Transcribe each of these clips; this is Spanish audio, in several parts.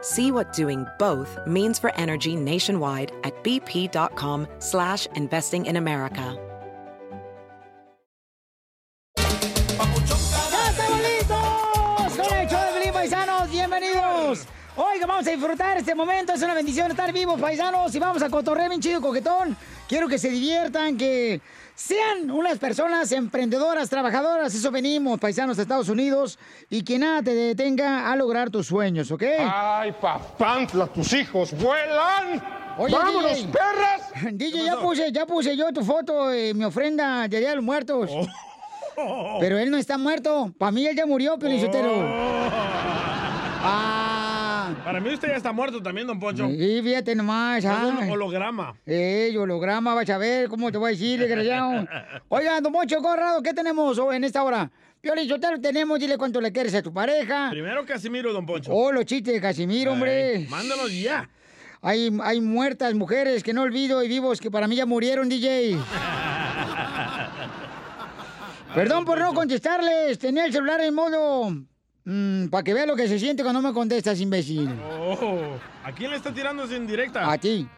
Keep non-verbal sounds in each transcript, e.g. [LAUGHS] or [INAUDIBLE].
See what doing both means for energy nationwide at bp.com slash investing in America. ¡Ya estamos listos! Con el show de Pelín, paisanos, bienvenidos. Oiga, vamos a disfrutar este momento, es una bendición estar vivos, paisanos, y vamos a cotorrear bien chido, coquetón. Quiero que se diviertan, que sean unas personas emprendedoras, trabajadoras, eso venimos, paisanos de Estados Unidos, y que nada te detenga a lograr tus sueños, ¿ok? ¡Ay, papantla, tus hijos vuelan! Oye, ¡Vámonos, DJ. perras! [LAUGHS] DJ, ya puse, ya puse yo tu foto, eh, mi ofrenda de Día de los Muertos. Pero él no está muerto. Para mí él ya murió, Pelichotero. Ah. Para mí usted ya está muerto también, don Poncho. Sí, fíjate nomás. Es un holograma. Eh, holograma, vas a ver cómo te voy a decir, desgraciado. [LAUGHS] Oiga, don Moncho Corrado, ¿qué tenemos en esta hora? Pelichotero, tenemos, dile cuánto le quieres a tu pareja. Primero Casimiro, don Poncho. Oh, los chistes de Casimiro, hombre. Ey, mándalos ya. Hay, hay muertas mujeres que no olvido y vivos que para mí ya murieron, DJ. [LAUGHS] Perdón por no contestarles. Tenía el celular en modo. Para que vea lo que se siente cuando me contestas, imbécil. Oh, ¿A quién le está tirando en directa? A ti.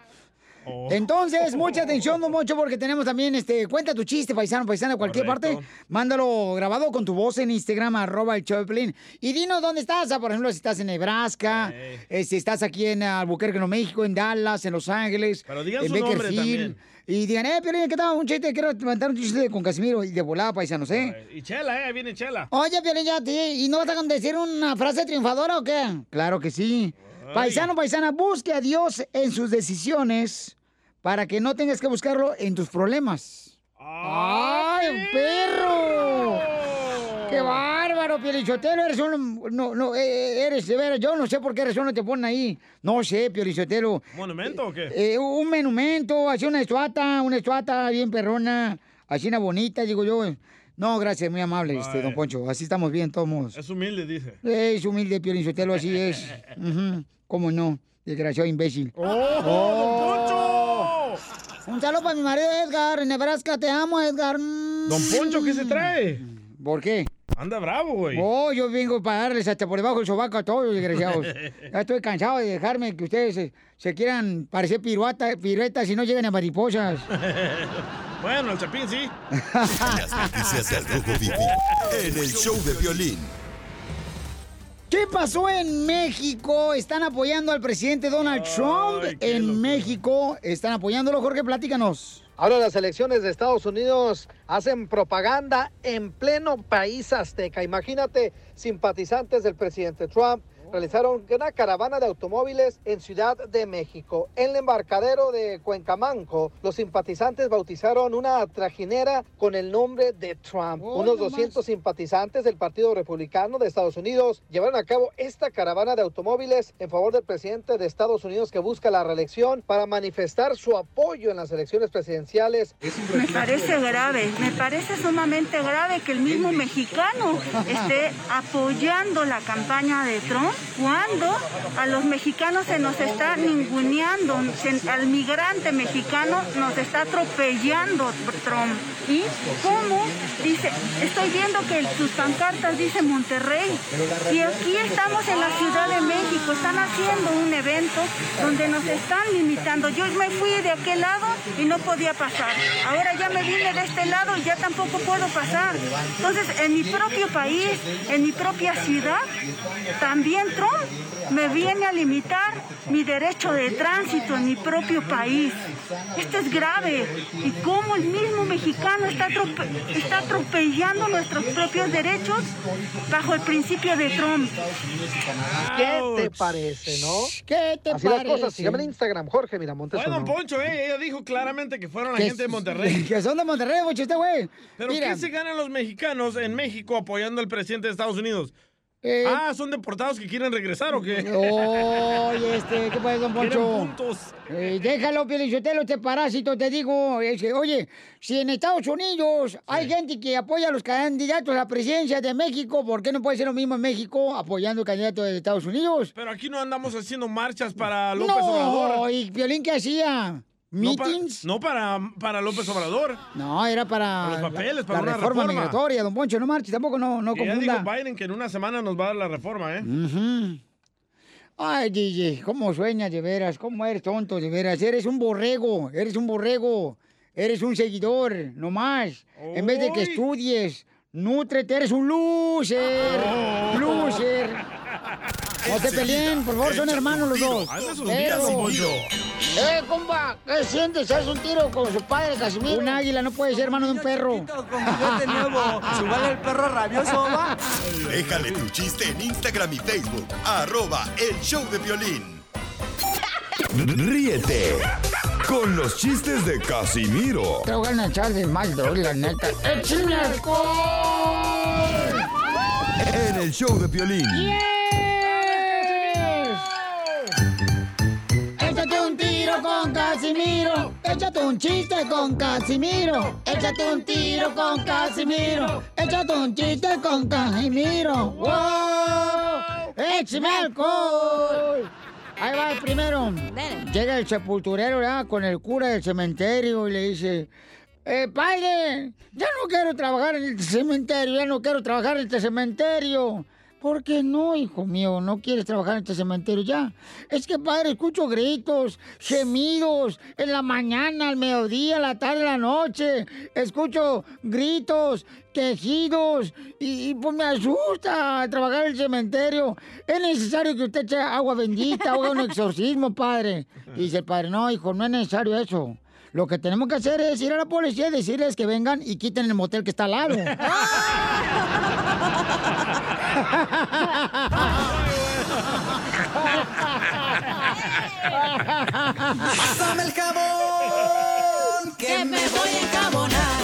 Oh. Entonces, mucha atención, don Moncho, porque tenemos también, este, cuenta tu chiste, paisano, paisana, de cualquier Correcto. parte. Mándalo grabado con tu voz en Instagram, arroba el Pelín. Y dinos dónde estás, ah, por ejemplo, si estás en Nebraska, eh, si estás aquí en Albuquerque, Nuevo México, en Dallas, en Los Ángeles, Pero digan en su nombre también. Y digan, eh, Pelín, ¿qué tal? Un chiste, quiero levantar un chiste con Casimiro y de volada, paisanos, ¿eh? Y Chela, eh, viene Chela. Oye, Piolín, ya, ¿y no vas a decir una frase triunfadora o qué? Claro que sí. Paisano, paisana, busque a Dios en sus decisiones para que no tengas que buscarlo en tus problemas. ¡Ay, perro! ¡Qué bárbaro, Piolichotelo! Eres un... No, no, eh, eres de veras. Yo no sé por qué razón no te ponen ahí. No sé, Piolichotelo. ¿Monumento o qué? Eh, un monumento, así una estuata, una estuata bien perrona, así una bonita, digo yo. No, gracias, muy amable, este, don Poncho. Así estamos bien, todos. Es humilde, dice. Es humilde, Piolín Sotelo, así es. [LAUGHS] Ujú, ¿Cómo no? Desgraciado imbécil. ¡Oh, Un saludo para mi marido Edgar, en Nebraska. Te amo, Edgar. Don Poncho, ¿qué se trae? ¿Por qué? Anda bravo, güey. Oh, yo vengo para darles hasta por debajo del sobaco a todos, desgraciados. [LAUGHS] ya estoy cansado de dejarme que ustedes se, se quieran parecer piruata, piruetas y no lleguen a mariposas. [LAUGHS] Bueno, el Chapín sí. Las noticias del Rojo Vivo en el show de violín. ¿Qué pasó en México? Están apoyando al presidente Donald Trump en México. Están apoyándolo, Jorge, platícanos. Ahora las elecciones de Estados Unidos hacen propaganda en pleno país azteca. Imagínate, simpatizantes del presidente Trump realizaron una caravana de automóviles en Ciudad de México. En el embarcadero de Cuencamanco, los simpatizantes bautizaron una trajinera con el nombre de Trump. Oh, Unos no más. 200 simpatizantes del Partido Republicano de Estados Unidos llevaron a cabo esta caravana de automóviles en favor del presidente de Estados Unidos que busca la reelección para manifestar su apoyo en las elecciones presidenciales. Me parece grave, me parece sumamente grave que el mismo mexicano esté apoyando la campaña de Trump cuando a los mexicanos se nos está ninguneando, al migrante mexicano nos está atropellando Trump. ¿Y cómo? Dice, estoy viendo que sus pancartas dice Monterrey y aquí estamos en la Ciudad de México, están haciendo un evento donde nos están limitando. Yo me fui de aquel lado y no podía pasar. Ahora ya me vine de este lado y ya tampoco puedo pasar. Entonces, en mi propio país, en mi propia ciudad, también Trump me viene a limitar mi derecho de tránsito en mi propio país. Esto es grave. Y cómo el mismo mexicano está, atrope- está atropellando nuestros propios derechos bajo el principio de Trump. ¿Qué te parece, no? ¿Qué te Así las parece? cosas. Sígame en Instagram, Jorge Miramontes. Bueno, don Poncho, eh, ella dijo claramente que fueron la gente de Monterrey. [LAUGHS] Que son de Monterrey, mucho este güey. Pero Mira, ¿qué se ganan los mexicanos en México apoyando al presidente de Estados Unidos? Eh, Ah, ¿son deportados que quieren regresar o qué? [LAUGHS] Oye, este, ¿qué pasa, don Poncho? puntos. Eh, déjalo, Pielichotelo, este parásito, te digo. Es que, oye, si en Estados Unidos hay gente que apoya a los candidatos a la presidencia de México, ¿por qué no puede ser lo mismo en México apoyando al candidato de Estados Unidos? Pero aquí no andamos haciendo marchas para López no, Obrador. ¿y Piolín qué hacía? No, ¿Meetings? no para, para López Obrador. No, era para, Para los papeles, para la una reforma, reforma. migratoria, don Poncho, no marches, tampoco no, no Que ya dijo confunda. Biden que en una semana nos va a dar la reforma, ¿eh? Ay, DJ, ¿cómo sueñas de veras? ¿Cómo eres tonto de veras? Eres un borrego, eres un borrego, eres un seguidor, no más. En vez de que estudies, nútrete, eres un loser, Oh. [LAUGHS] loser. No se peleen, por favor, son hermanos los dos. Eh, compa, ¿qué sientes? ¿Haz un tiro con su padre, Casimiro? Un águila no puede ser hermano de un perro. Con nuevo. [LAUGHS] ¿Subale el perro rabioso, va? Déjale tu chiste en Instagram y Facebook. Arroba El Show de Violín. Ríete con los chistes de Casimiro Te voy a echar de mal, la neta. ¡Échame alcohol! en el show de Piolín. Échate Casimiro. Échate un chiste con Casimiro. Échate un tiro con Casimiro. Échate un chiste con Casimiro. ¡Wow! ¡Échame alcohol! Ahí va el primero. Llega el sepulturero ¿verdad? con el cura del cementerio y le dice... Eh, padre, ya no quiero trabajar en este cementerio, ya no quiero trabajar en este cementerio. ¿Por qué no, hijo mío? ¿No quieres trabajar en este cementerio ya? Es que, padre, escucho gritos, gemidos, en la mañana, al mediodía, a la tarde, a la noche. Escucho gritos, quejidos, y, pues me asusta trabajar en el cementerio. Es necesario que usted eche agua bendita, haga un exorcismo, padre. Dice el padre, no, hijo, no es necesario eso. Lo que tenemos que hacer es ir a la policía y decirles que vengan y quiten el motel que está al lado. [LAUGHS] Pásame el jabón, que me voy a encabonar.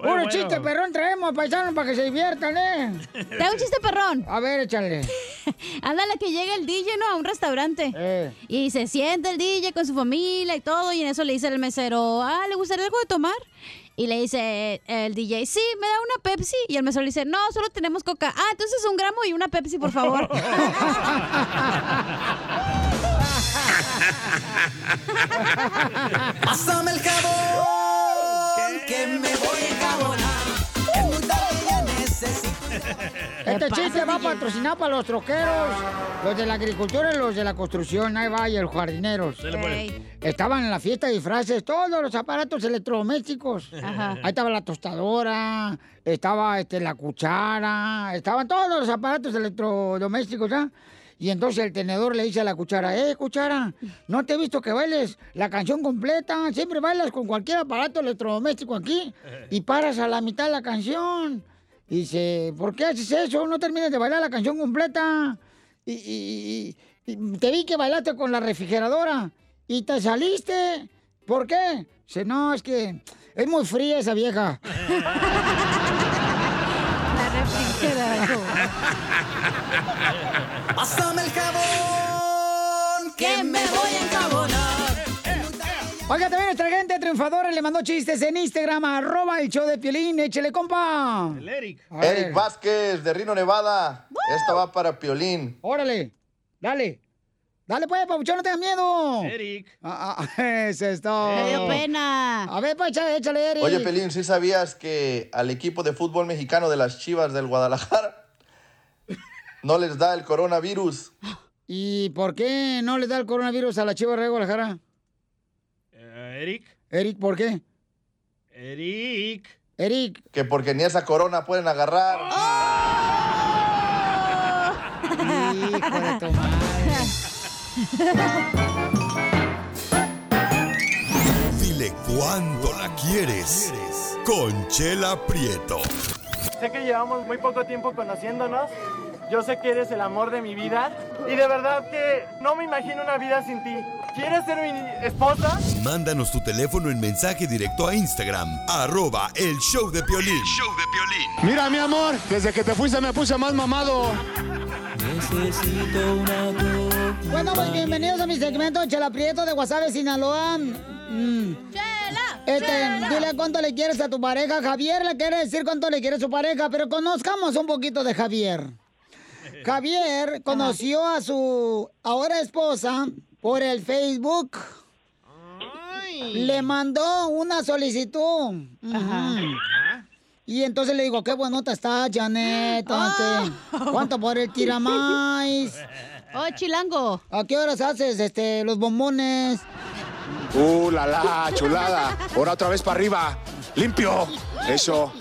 Puro bueno. chiste, perrón, traemos paisanos para que se diviertan, ¿eh? Te hago un chiste perrón. A ver, échale. [LAUGHS] Ándale, que llega el DJ, ¿no? A un restaurante. Eh. Y se siente el DJ con su familia y todo. Y en eso le dice el mesero, ah, ¿le gustaría algo de tomar? Y le dice el DJ, sí, me da una Pepsi. Y el mesero le dice, no, solo tenemos coca. Ah, entonces un gramo y una Pepsi, por favor. [LAUGHS] El que me voy Este pasa, chiste va patrocinado para los troqueros, los de la agricultura y los de la construcción. Ahí va, y los jardineros. Estaban en la fiesta de disfraces todos los aparatos electrodomésticos. Ajá. Ahí estaba la tostadora, estaba este, la cuchara, estaban todos los aparatos electrodomésticos, ¿ya? Y entonces el tenedor le dice a la cuchara, eh, cuchara, no te he visto que bailes la canción completa, siempre bailas con cualquier aparato electrodoméstico aquí y paras a la mitad de la canción. Dice, ¿por qué haces eso? No terminas de bailar la canción completa. Y, y- y- y te vi que bailaste con la refrigeradora y te saliste. ¿Por qué? Dice, no, es que es muy fría esa vieja. [LAUGHS] La refrigeradora. Pásame el jabón, que me voy a encabonar. Oiga, también nuestra gente triunfadora le mandó chistes en Instagram, arroba el show de Piolín. Échele, compa. El Eric. Eric Vázquez, de Rino, Nevada. Esta va para Piolín. Órale, dale. Dale, pues, papuchón, no tengas miedo. Eric. Ah, ah, eso [LAUGHS] es todo. Me dio pena. A ver, pues, échale, échale, Eric. Oye, Pelín, ¿sí sabías que al equipo de fútbol mexicano de las Chivas del Guadalajara [LAUGHS] no les da el coronavirus? ¿Y por qué no le da el coronavirus a la chiva de Guadalajara? Eric. Eric, ¿por qué? Eric. Eric. Que porque ni esa corona pueden agarrar. ¡Oh! Hijo de tu madre. Dile cuándo la quieres. Conchela Prieto. Sé que llevamos muy poco tiempo conociéndonos yo sé que eres el amor de mi vida. Y de verdad que no me imagino una vida sin ti. ¿Quieres ser mi esposa? Mándanos tu teléfono en mensaje directo a Instagram. Arroba el show de Piolín. Mira, mi amor, desde que te fuiste me puse más mamado. Necesito una Bueno, pues bienvenidos a mi segmento Chela Prieto de Guasave, Sinaloa. Mm. Este, dile cuánto le quieres a tu pareja. Javier le quiere decir cuánto le quiere a su pareja, pero conozcamos un poquito de Javier. Javier conoció a su ahora esposa por el Facebook. Le mandó una solicitud. Y entonces le digo, qué bonita está, Janet. ¿Cuánto, cuánto por el tiramais? [LAUGHS] Oh, chilango. ¿A qué horas haces este, los bombones? Uh, la la, chulada. Ahora otra vez para arriba. Limpio. Eso.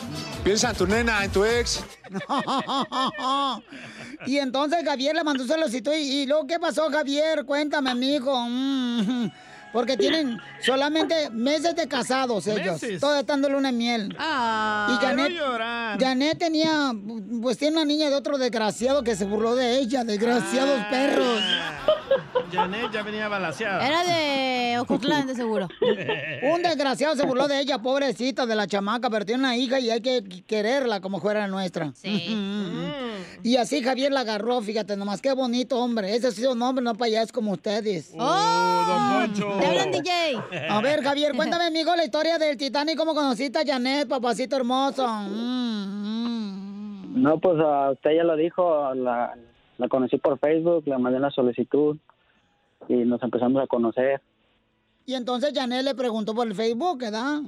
Piensa en tu nena, en tu ex. [LAUGHS] y entonces Javier le mandó solicitud. ¿Y, y luego qué pasó, Javier? Cuéntame, amigo. Mm, Porque tienen solamente meses de casados ellos. Meses. Todos están de luna de miel. Ah. y Janet. Janet tenía, pues tiene una niña de otro desgraciado que se burló de ella. Desgraciados perros. Janet ya venía balaseada. Era de Ocotlán, de seguro. [LAUGHS] Un desgraciado se burló de ella, pobrecita de la chamaca, pero tiene una hija y hay que quererla como fuera nuestra. [LAUGHS] Y así Javier la agarró, fíjate nomás, qué bonito hombre. Ese sí es un hombre, no payas como ustedes. ¡Oh! don Poncho. ¡Te hablan, DJ! A ver, Javier, cuéntame, [LAUGHS] amigo, la historia del Titanic, cómo conociste a Janet, papacito hermoso. Mm, No, pues a usted ya lo dijo, la, la conocí por Facebook, le mandé una solicitud y nos empezamos a conocer. Y entonces Janet le preguntó por el Facebook, ¿verdad?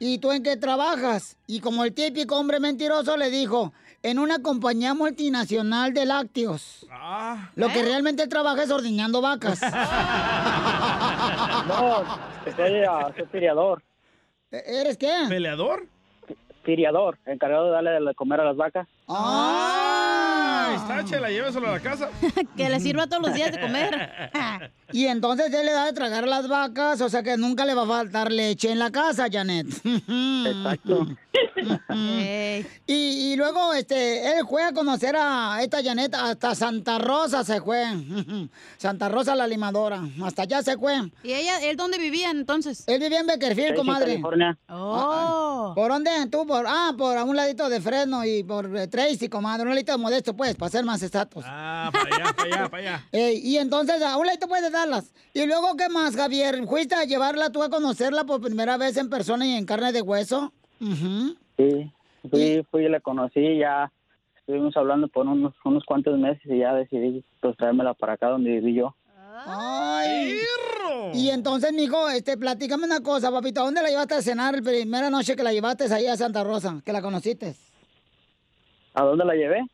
¿Y tú en qué trabajas? Y como el típico hombre mentiroso le dijo, en una compañía multinacional de lácteos. Ah. Lo que realmente trabaja es ordeñando vacas. [LAUGHS] No, soy, ah, soy firiador, ¿Eres qué? ¿Peleador? firiador, encargado de darle de comer a las vacas. Ah, ahí está, Chela, lléveselo a la casa. [LAUGHS] que le sirva todos los días de comer. [LAUGHS] Y entonces él le da de tragar a las vacas, o sea que nunca le va a faltar leche en la casa, Janet. Exacto. [LAUGHS] y, y luego este, él fue a conocer a esta Janet hasta Santa Rosa se fue. [LAUGHS] Santa Rosa la limadora. Hasta allá se fue. ¿Y ella, él dónde vivía entonces? Él vivía en Beckerfield, comadre. California. Oh. ¿Por dónde? Tú, por, ah, por a un ladito de Fresno y por eh, Tracy, comadre. Un ladito de Modesto, pues, para ser más exactos. Ah, para allá, para allá, para allá. [LAUGHS] Y entonces, a un ladito puedes darlas. Y luego, ¿qué más, Javier? ¿Fuiste a llevarla tú a conocerla por primera vez en persona y en carne de hueso? Ujú. Sí, fui, fui y la conocí, ya estuvimos hablando por unos, unos cuantos meses y ya decidí pues traérmela para acá donde viví yo. Ay. Y entonces, mijo, este, platícame una cosa, papito. ¿A dónde la llevaste a cenar la primera noche que la llevaste ahí a Santa Rosa? Que la conociste. ¿A dónde la llevé?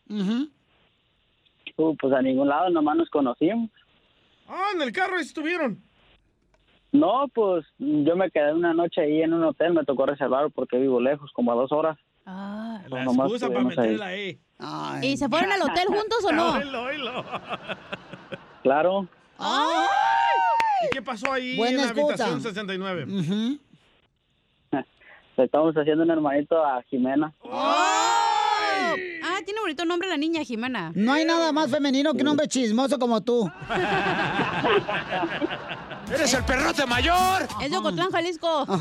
Uh, pues a ningún lado, nomás nos conocimos. Ah, en el carro estuvieron. No, pues yo me quedé una noche ahí en un hotel, me tocó reservar porque vivo lejos, como a dos horas. Ah. La nomás excusa para ahí. meterla ahí. ¿Y se fueron al hotel juntos o no? Oílo, oílo. Claro. ¿Y qué pasó ahí Buena en la habitación 69? [LAUGHS] Le estamos haciendo un hermanito a Jimena. Tiene bonito nombre la niña, Jimena. No hay nada más femenino que un hombre chismoso como tú. [LAUGHS] ¡Eres el perrote mayor! Es de Ocotlán, Jalisco. [LAUGHS]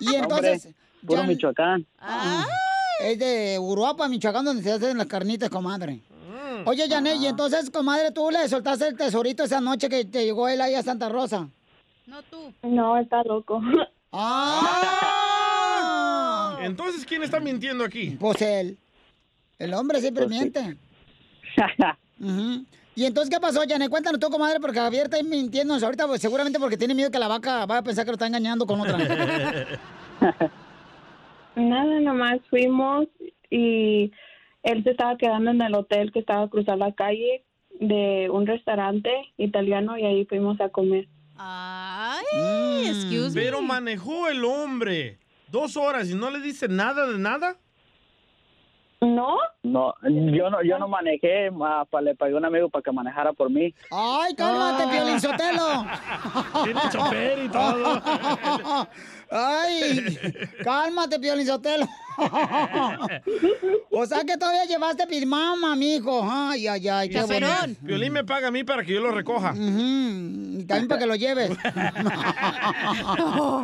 Y entonces... Hombre, puro ya- Michoacán. Ah, Es de Uruapa, Michoacán, donde se hacen las carnitas, comadre. Mm. Oye, Janet, y entonces, comadre, tú le soltaste el tesorito esa noche que te llegó él ahí a Santa Rosa. No tú. No, está loco. ¡Ah! Entonces, ¿quién está mintiendo aquí? Pues él. El hombre siempre Pues miente. [LAUGHS] Ujú. Y entonces, ¿qué pasó, Janet? Cuéntanos tú, comadre, porque Javier está ahí mintiéndonos ahorita, pues, seguramente porque tiene miedo que la vaca vaya a pensar que lo está engañando con otra. [LAUGHS] Nada, nomás fuimos y él se estaba quedando en el hotel que estaba a cruzar la calle de un restaurante italiano y ahí fuimos a comer. Ay, Mm. excuse me. Pero manejó el hombre dos horas y no le dice nada de nada. No, No, yo no, yo no manejé, ma, pa- le pagué a un amigo para que manejara por mí. ¡Ay, cálmate, Piolín Sotelo! Tiene chofer y todo. [LAUGHS] ¡Ay! [LAUGHS] ¡Cálmate, Piolín Sotelo! [LAUGHS] o sea que todavía llevaste pirmama, mijo. Ay, ay, ay, qué bueno. Violín me paga a mí para que yo lo recoja. Y también para que lo lleves. [LAUGHS]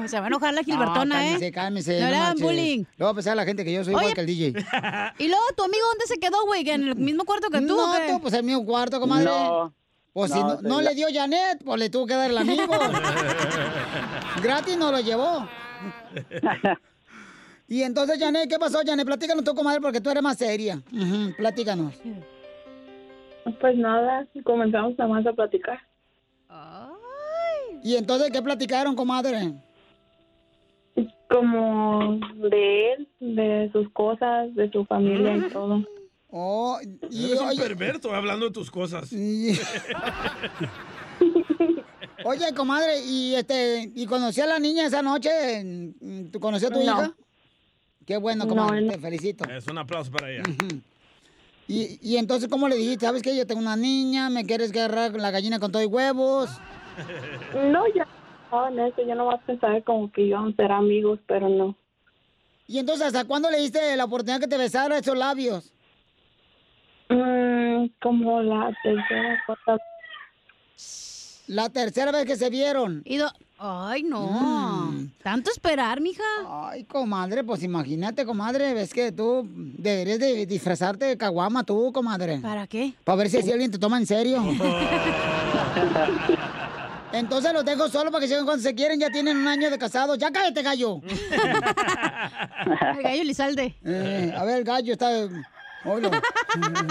se va a enojar la Gilbertona, No, cálmese, ¿eh? Cálmese, No marches. bullying. Luego pensar a la gente que yo soy Oye, igual que el DJ. ¿Y luego tu amigo dónde se quedó, güey? ¿Que ¿En el mismo cuarto que tú? No, tú, pues el mismo cuarto, comadre. No. Pues si No, no, no la- le dio Janet, pues le tuvo que dar el amigo. Gratis no lo llevó. [LAUGHS] y entonces, Janet, ¿qué pasó, Janet? Platícanos tú, comadre, porque tú eres más seria. Ujú, platícanos. Pues nada, comenzamos nada más a platicar. ¿Y entonces qué platicaron, comadre? Como de él, de sus cosas, de su familia y todo. Oh, y Eres un oye, perverso hablando de tus cosas. [LAUGHS] [LAUGHS] oye, comadre, y este, y conocí a la niña esa noche, ¿tú conocí a tu No. hija? Qué bueno, No, comadre, te felicito. Es un aplauso para ella. Y, y entonces, ¿cómo le dijiste? ¿Sabes qué? Yo tengo una niña, me quieres agarrar la gallina con todo y huevos. [LAUGHS] No, ya no, en eso yo no más pensaba como que íbamos a ser amigos, pero no. ¿Y entonces hasta cuándo le diste la oportunidad que te besara esos labios? Mm, como la tercera cosa. La tercera vez que se vieron. Y do- Ay, no. ¿Tanto esperar, mija? Ay, comadre, pues imagínate, comadre, ves que tú deberías de disfrazarte de caguama tú, comadre. ¿Para qué? Para ver si así alguien te toma en serio. [LAUGHS] Entonces los dejo solo para que sigan cuando se quieren, ya tienen un año de casados. ¡Ya cállate, gallo! [LAUGHS] El gallo Lizalde. Eh, a ver, el gallo está... Oilo.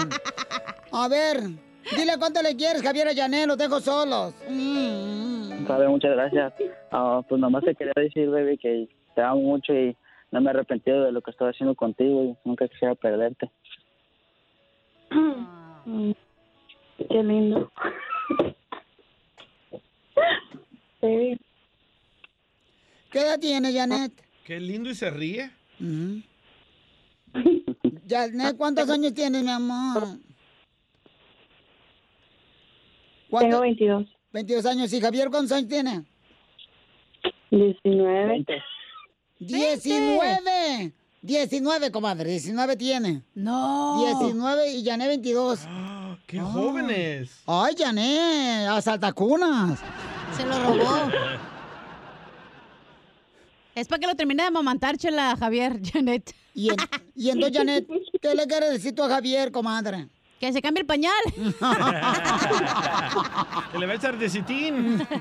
[LAUGHS] A ver, dile cuánto le quieres, Javier Ayané, los dejo solos. Mm. Sabe, muchas gracias. Ah, pues nomás te quería decir, baby, que te amo mucho y no me he arrepentido de lo que estoy haciendo contigo y nunca quisiera perderte. Mm, Qué lindo. [LAUGHS] Sí. ¿Qué edad tiene, Janet? Qué lindo y se ríe. Janet, ¿cuántos años tienes, mi amor? Tengo 22. 22 años. ¿Y Javier cuántos años tiene? 19. 19. 19, comadre. 19 tiene. No. 19 y Janet 22. ¡Qué jóvenes! Ay, Janet, a saltacunas. Se lo robó. [LAUGHS] Es para que lo termine de amamantar, chela, Javier, [LAUGHS] Janet. Y, en- y entonces, Janet, ¿qué le quieres decir tú a Javier, comadre? Que se cambie el pañal. [LAUGHS] Que le va a echar de citín. [LAUGHS]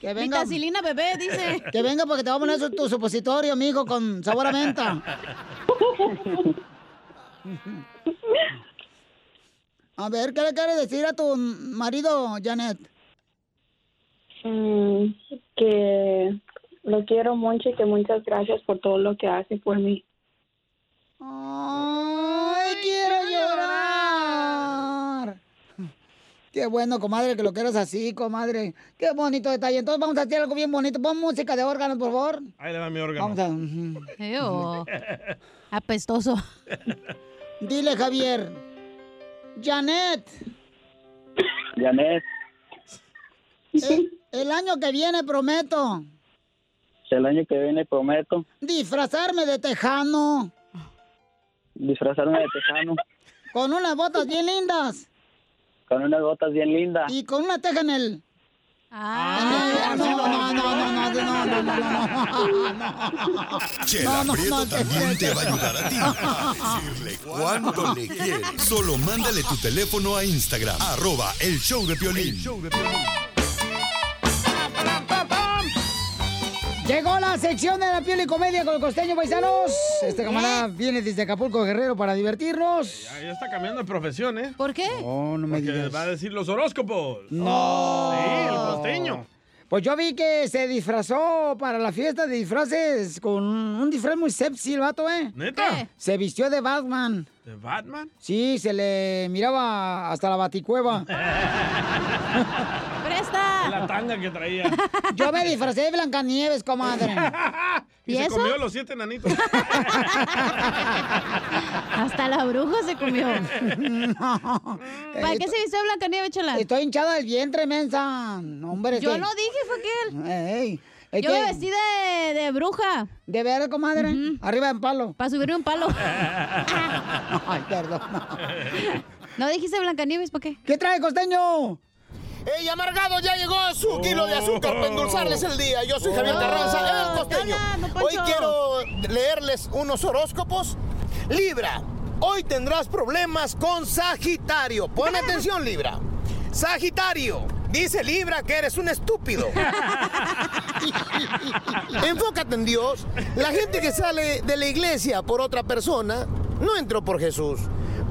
Que venga. Vitacilina, bebé, dice. [LAUGHS] Que venga porque te va a poner su- tu supositorio, amigo, con sabor a menta. A ver, ¿qué le quieres decir a tu marido, Janet? Mm, que lo quiero mucho y que muchas gracias por todo lo que hace por mí. ¡Ay, quiero llorar! Qué bueno, comadre, que lo quieras así, comadre. Qué bonito detalle. Entonces vamos a hacer algo bien bonito. Pon música de órgano, por favor. Ahí le va mi órgano. Vamos a... Apestoso. Dile, Javier. Janet, Janet, el, el año que viene prometo el año que viene prometo disfrazarme de tejano disfrazarme de tejano con unas botas bien lindas con unas botas bien lindas. y con una teja en el... Ah, no, no, no, no, no, no, no, no, no, no. Chela No, no, Prieto no, también te va a ayudar a ti a decirle cuánto le quieres. Solo mándale tu teléfono a Instagram, arroba el show de Piolín. Llegó la sección de la piel y comedia con el costeño paisanos. Este camarada viene desde Acapulco Guerrero para divertirnos. Ya, ya está cambiando de profesión, ¿eh? ¿Por qué? Oh, no me Porque digas. va a decir los horóscopos. No. Sí, el costeño. Pues yo vi que se disfrazó para la fiesta de disfraces con un disfraz muy sexy el vato, ¿eh? ¿Neta? Se vistió de Batman. ¿De Batman? Sí, se le miraba hasta la baticueva. [LAUGHS] La tanga que traía. [LAUGHS] Yo me disfracé de Blancanieves, comadre. [LAUGHS] Y, ¿Y se eso? comió los siete enanitos. [LAUGHS] Hasta la bruja se comió. ¿Para qué se viste Blancanieves, Chela? Estoy hinchada del vientre, mensa. No, hombre, Yo que- no dije, fue. Ey, es Yo que- me vestí de, de bruja. ¿De ver, comadre? Arriba en palo. Para subirme un palo. Ay, perdón. No dijiste Blancanieves, ¿para qué? ¿Qué trae, costeño? ¡Ey, amargado! Ya llegó su kilo de azúcar para endulzarles el día. Yo soy Javier Carranza, el costeño. Hoy quiero leerles unos horóscopos. Libra, hoy tendrás problemas con Sagitario. Pon atención, Libra. Sagitario, dice Libra que eres un estúpido. [LAUGHS] Enfócate en Dios. La gente que sale de la iglesia por otra persona no entró por Jesús.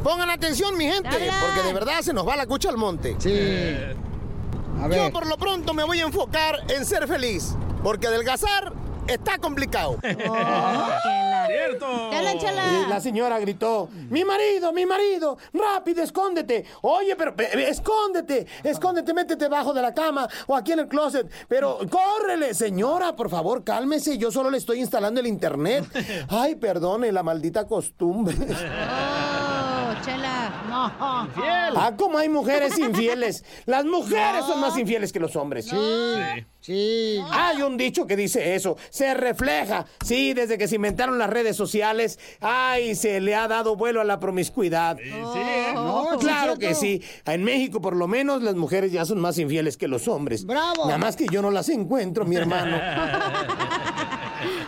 Pongan atención, mi gente, porque de verdad se nos va la cucha al monte. Sí. Yo por lo pronto me voy a enfocar en ser feliz, porque adelgazar está complicado. [LAUGHS] ¡Cierto! Y la señora gritó, mi marido, mi marido, rápido, escóndete. Oye, pero pe- pe- escóndete, escóndete, métete debajo de la cama o aquí en el closet. Pero córrele, señora, por favor, cálmese. Yo solo le estoy instalando el internet. [LAUGHS] Ay, perdone la maldita costumbre. [LAUGHS] Oh, Chela. No. Ah, como hay mujeres infieles. Las mujeres son más infieles que los hombres. Sí, sí. Hay un dicho que dice eso. Se refleja. Sí, desde que se inventaron las redes sociales, ay, se le ha dado vuelo a la promiscuidad. No, sí, claro es que sí. En México, por lo menos, las mujeres ya son más infieles que los hombres. ¡Bravo! Nada más que yo no las encuentro, mi hermano. [LAUGHS]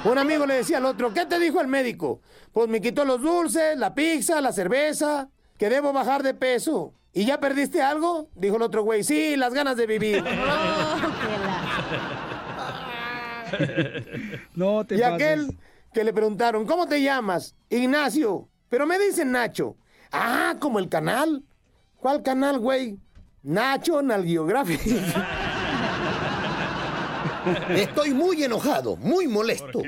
Un amigo le decía al otro, ¿qué te dijo el médico? Pues me quitó los dulces, la pizza, la cerveza, que debo bajar de peso. ¿Y ya perdiste algo? Dijo el otro güey, sí, las ganas de vivir. [LAUGHS] No te y pases. aquel que le preguntaron, ¿cómo te llamas? Ignacio. Pero me dicen Nacho. Ah, como el canal. ¿Cuál canal, güey? Nacho Nalgiographic. [LAUGHS] [LAUGHS] Estoy muy enojado, muy molesto.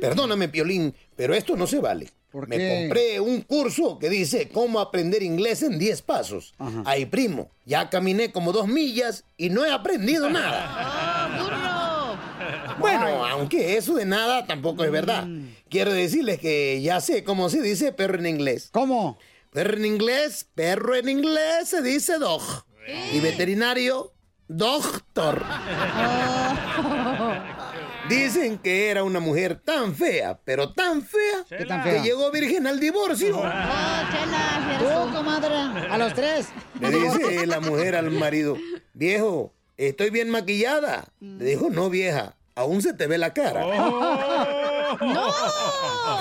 Perdóname, Piolín, pero esto no se vale. Me qué? compré un curso que dice cómo aprender inglés en 10 pasos. Ay, primo, ya caminé como dos millas y no he aprendido nada. [LAUGHS] Bueno, aunque eso de nada tampoco es verdad. Quiero decirles que ya sé cómo se dice perro en inglés. ¿Cómo? Perro en inglés, perro en inglés se dice dog. Y veterinario, doctor. Dicen que era una mujer tan fea, pero tan fea, ¿Qué tan que llegó virgen al divorcio. Tú, comadre, a los tres. Le dice la mujer al marido, viejo, estoy bien maquillada. Le dijo, no vieja, aún se te ve la cara. [LAUGHS]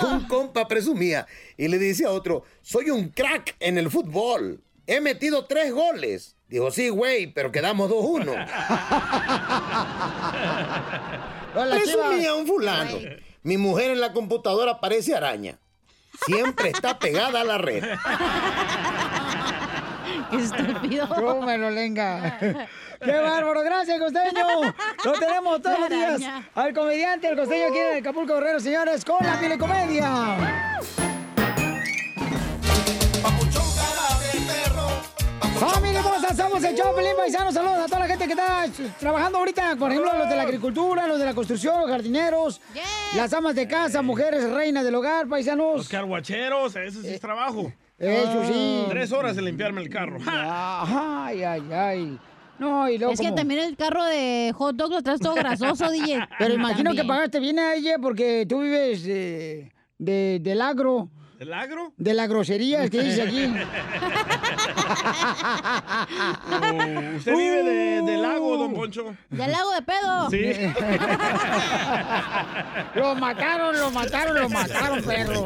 Un compa presumía y le dice a otro, soy un crack en el fútbol. He metido tres goles. Dijo, sí, güey, pero quedamos 2-1. [LAUGHS] Hola, Presumía un fulano. Mi mujer en la computadora parece araña. Siempre está pegada a la red. [LAUGHS] Qué estúpido. Tú me lo lenga. [LAUGHS] ¡Qué bárbaro! ¡Gracias, costeño! Lo tenemos todos los días. Al comediante, el costeño aquí en el Acapulco Guerrero, señores, con la comedia. Familia hermosa, somos el Choplin Paisano. Saludos a toda la gente que está trabajando ahorita. Por ejemplo, los de la agricultura, los de la construcción, los jardineros, las amas de casa, mujeres reinas del hogar, paisanos. Los carguacheros, ese sí es trabajo. Eso sí. Tres horas en limpiarme el carro. Ay, ay, ay. No, y luego Es que también el carro de hot dog lo traes todo grasoso, DJ. Pero imagino que pagaste bien a ella porque tú vives eh, de, del agro. ¿El agro? De la grosería que dice aquí. [LAUGHS] ¿Usted vive de- del lago, don Poncho? Del lago de pedo. Sí. [LAUGHS] lo mataron, lo mataron, lo mataron, perro.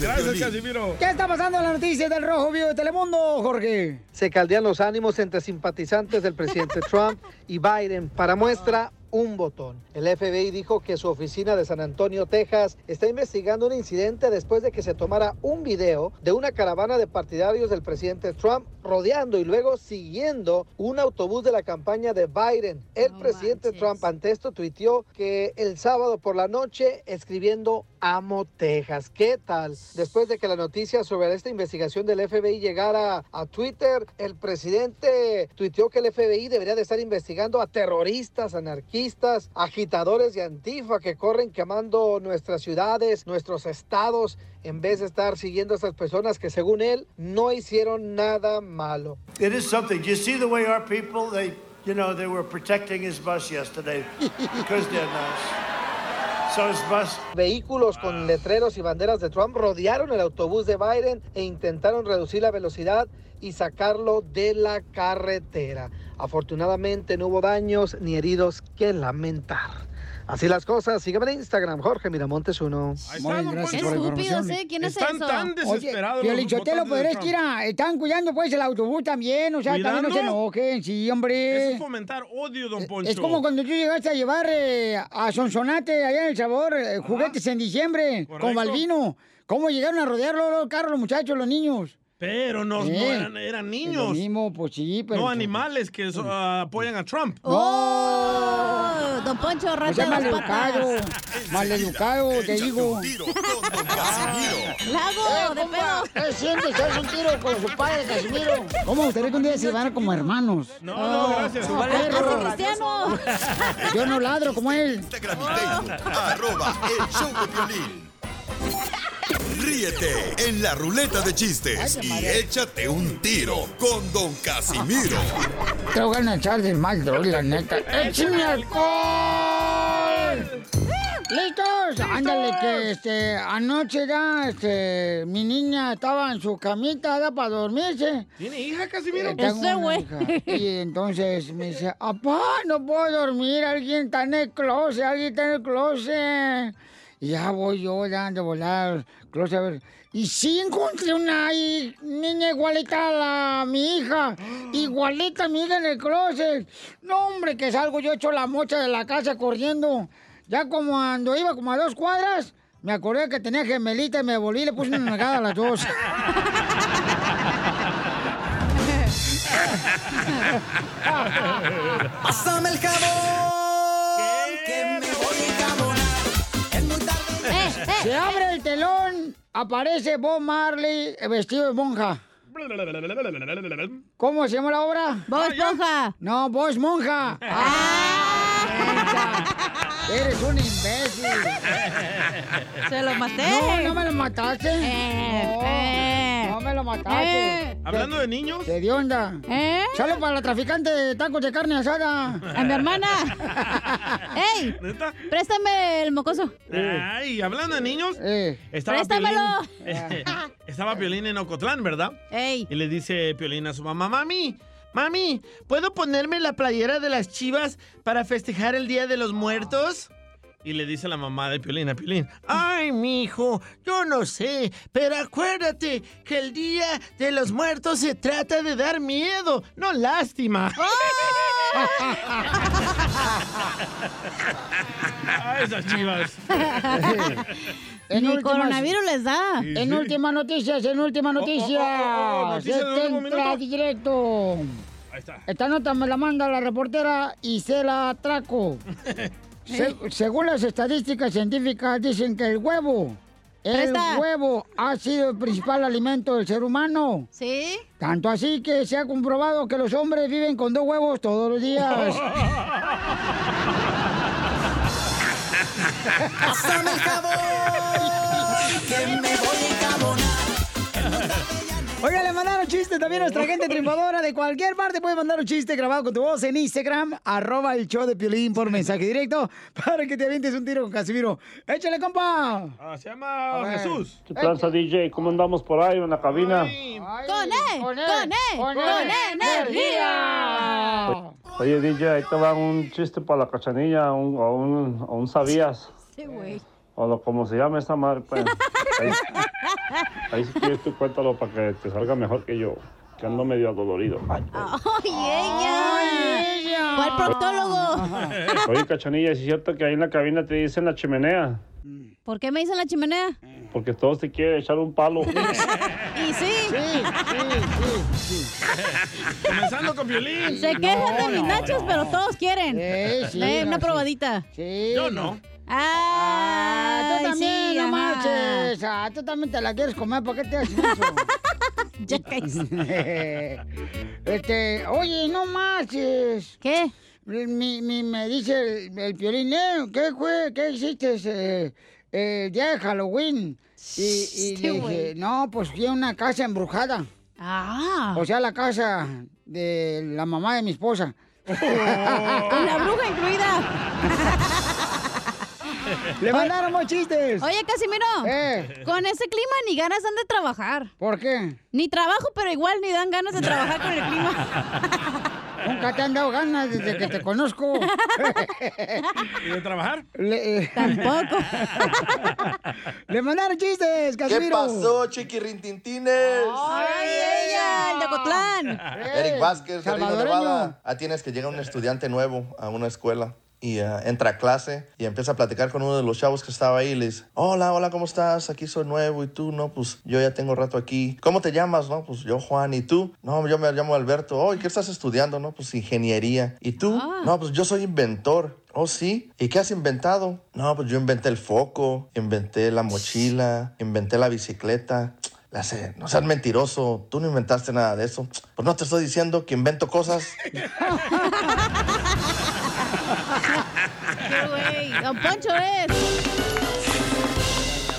Gracias, Casimiro. ¿Qué está pasando en la noticia del Rojo Vivo de Telemundo, Jorge? Se caldean los ánimos entre simpatizantes del presidente [LAUGHS] Trump y Biden. Para muestra, un botón. El FBI dijo que su oficina de San Antonio, Texas, está investigando un incidente después de que se tomara un video de una caravana de partidarios del presidente Trump rodeando y luego siguiendo un autobús de la campaña de Biden. El presidente Trump ante esto tuiteó que el sábado por la noche escribiendo Amo Texas. ¿Qué tal? Después de que la noticia sobre esta investigación del FBI llegara a Twitter, el presidente tuiteó que el FBI debería de estar investigando a terroristas, anarquistas, agitadores de Antifa que corren quemando nuestras ciudades, nuestros estados, en vez de estar siguiendo a estas personas que según él no hicieron nada malo. It is something. You see the way our people, they, you know, they were protecting his bus yesterday because they're nice. So his bus. Vehículos con letreros y banderas de Trump rodearon el autobús de Biden e intentaron reducir la velocidad y sacarlo de la carretera. Afortunadamente no hubo daños ni heridos que lamentar. Así las cosas, sígueme en Instagram, Jorge Miramontes uno. Muy gracias por la información. ¿eh? ¿Quién hace Están eso? tan desesperados Oye, los Piolichotelo, es que Trump. mira, están cuidando pues el autobús también, o sea, también no se ¿Cuidando? enojen, sí, hombre. Eso es fomentar odio, don Poncho. Es como cuando tú llegaste a llevar eh, a Sonsonate, allá en El Sabor, eh, juguetes en diciembre, con Correcto. Balvino. ¿Cómo llegaron a rodearlo los carros, los muchachos, los niños? Pero no, no Eh, eran, eran niños. Mismo, pues sí, pero... No animales que so- ah, apoyan a Trump. ¡Oh! Don Poncho, O rata sea, de las maleducado, maleducado, te digo. un tiro con Don Casimiro. Lago, de pedo. ¿Qué sientes? ¿Haz un tiro con su padre, Casimiro? ¿Cómo gustaría que un día se llevaran como hermanos? No, no, gracias. Como Hazte perros. cristiano. Yo no ladro como él. Instagram y Facebook, arroba el show de violín. Ríete en la ruleta de chistes y échate un tiro con Don Casimiro. [LAUGHS] Te voy a echar del mal, la neta. ¡Échame alcohol! ¿Listos? Ándale, que este, anoche ya, este, mi niña estaba en su camita, para dormirse. ¿Tiene hija, Casimiro? Eh, tengo Ese una güey. hija. Y entonces me dice, papá, no puedo dormir, alguien está en el closet, alguien está en el closet. Y ya voy yo, ya de volar al closet a ver. Y sí encontré una niña igualita a la, mi hija, igualita a mi hija en el closet. No, hombre, que salgo yo hecho la mocha de la casa corriendo. Ya como cuando iba como a dos cuadras, me acordé que tenía gemelita y me volví y le puse una nalgada a las dos. [LAUGHS] Pásame el jabón, Se abre el telón, aparece Bob Marley eh, vestido de monja. ¿Cómo se llama la obra? Bob Esponja. No, Bob es monja. ¡Ah! [LAUGHS] Eres un imbécil. [LAUGHS] Se lo maté. No, no me lo mataste. Eh, no, eh. no me lo mataste. Eh. Hablando de niños, ¿Qué de onda? ¿Eh? Sale para la traficante de tacos de carne asada. A mi hermana. [LAUGHS] ¡Ey! ¿neta? Préstame el mocoso. Ay, hablando de niños, Eh, estaba Préstamelo. Piolín, [LAUGHS] estaba Piolín en Ocotlán, ¿verdad? ¡Ey! Y le dice Piolín a su mamá, mami, mami, ¿puedo ponerme la playera de las chivas para festejar el Día de los Muertos? Y le dice la mamá de Piolín a Piolín, ay, mijo, yo no sé, pero acuérdate que el Día de los Muertos se trata de dar miedo, no lástima. [LAUGHS] Ay, esas chivas. [LAUGHS] en Ni últimas- coronavirus les da. En últimas noticias, en últimas noticias. oh, oh, noticia de último entra minuto. directo. Ahí está. Esta nota me la manda la reportera Traco. [LAUGHS] Se- según las estadísticas científicas dicen que el huevo, el huevo ha sido el principal alimento del ser humano. ¿Sí? Tanto así que se ha comprobado que los hombres viven con dos huevos todos los días. [LAUGHS] [LAUGHS] Que me voy. Oiga, le mandaron chiste también a nuestra gente triunfadora de cualquier parte. Puede mandar un chiste grabado con tu voz en Instagram, arroba el show de Piolín por mensaje directo para que te avientes un tiro con Casimiro. ¡Échale, compa! Ah, se llama. Jesús. ¿Qué tranza, DJ? ¿Cómo andamos por ahí en la cabina? ¡Con E! ¡Con! ¡Con energía! Oye, DJ, ahí te va un chiste para la cachanilla, un, o, un, o un sabías, Sí, güey. O lo, como se llama esa madre. pues. [LAUGHS] Ahí, ahí si quieres tú cuéntalo para que te salga mejor que yo, que ando medio adolorido. Ay, ¡Ay, ella! ¿Cuál proctólogo? [LAUGHS] Oye, cachanilla, ¿es cierto que ahí en la cabina te dicen la chimenea? ¿Por qué me dicen la chimenea? Porque todos te quieren echar un palo. [LAUGHS] Y sí. Comenzando con violín. Se quejan de mis nachos, pero todos quieren. sí, no, una sí. probadita. Sí. Yo no. Ah, Ay, tú también, sí, no marches. Ah, tú también te la quieres comer, ¿por qué te haces eso? [LAUGHS] ya [LAUGHS] este, oye, no marches. ¿Qué? Mi, mi, me dice el, el piolín, "Eh, ¿qué fue? ¿Qué hiciste eh, eh, el día de Halloween? Y, y le dije, no, pues fui a una casa embrujada. Ah. O sea, la casa de la mamá de mi esposa. [LAUGHS] Con la bruja incluida. [LAUGHS] Le mandaron más chistes. Oye, Casimiro. Eh. Con ese clima ni ganas dan de trabajar. ¿Por qué? Ni trabajo, pero igual ni dan ganas de trabajar con el clima. [LAUGHS] Nunca te han dado ganas desde que te conozco. [LAUGHS] ¿Y de trabajar? Le, eh, Tampoco. Le mandaron chistes, ¿Qué Casimiro. pasó, chiquirintintines? ¡Ay, ella! El de Cotlán. Eric Vázquez, salvadoreño. Nevada. Ah, tienes que llega un estudiante nuevo a una escuela y ah, entra a clase y empieza a platicar con uno de los chavos que estaba ahí y le dice, hola, hola, ¿cómo estás? Aquí soy nuevo y tú, no, pues yo ya tengo rato aquí. ¿Cómo te llamas? No, pues yo Juan y tú. No, yo me llamo Alberto. Oh, ¿y qué estás estudiando? No, pues ingeniería. ¿Y tú? No, pues yo soy inventor. Oh, sí. ¿Y qué has inventado? No, pues yo inventé el foco, inventé la mochila, inventé la bicicleta. Le hace, no seas mentiroso, tú no inventaste nada de eso. Pues no te estoy diciendo que invento cosas. [LAUGHS] ¡Qué güey! ¡Don Poncho es!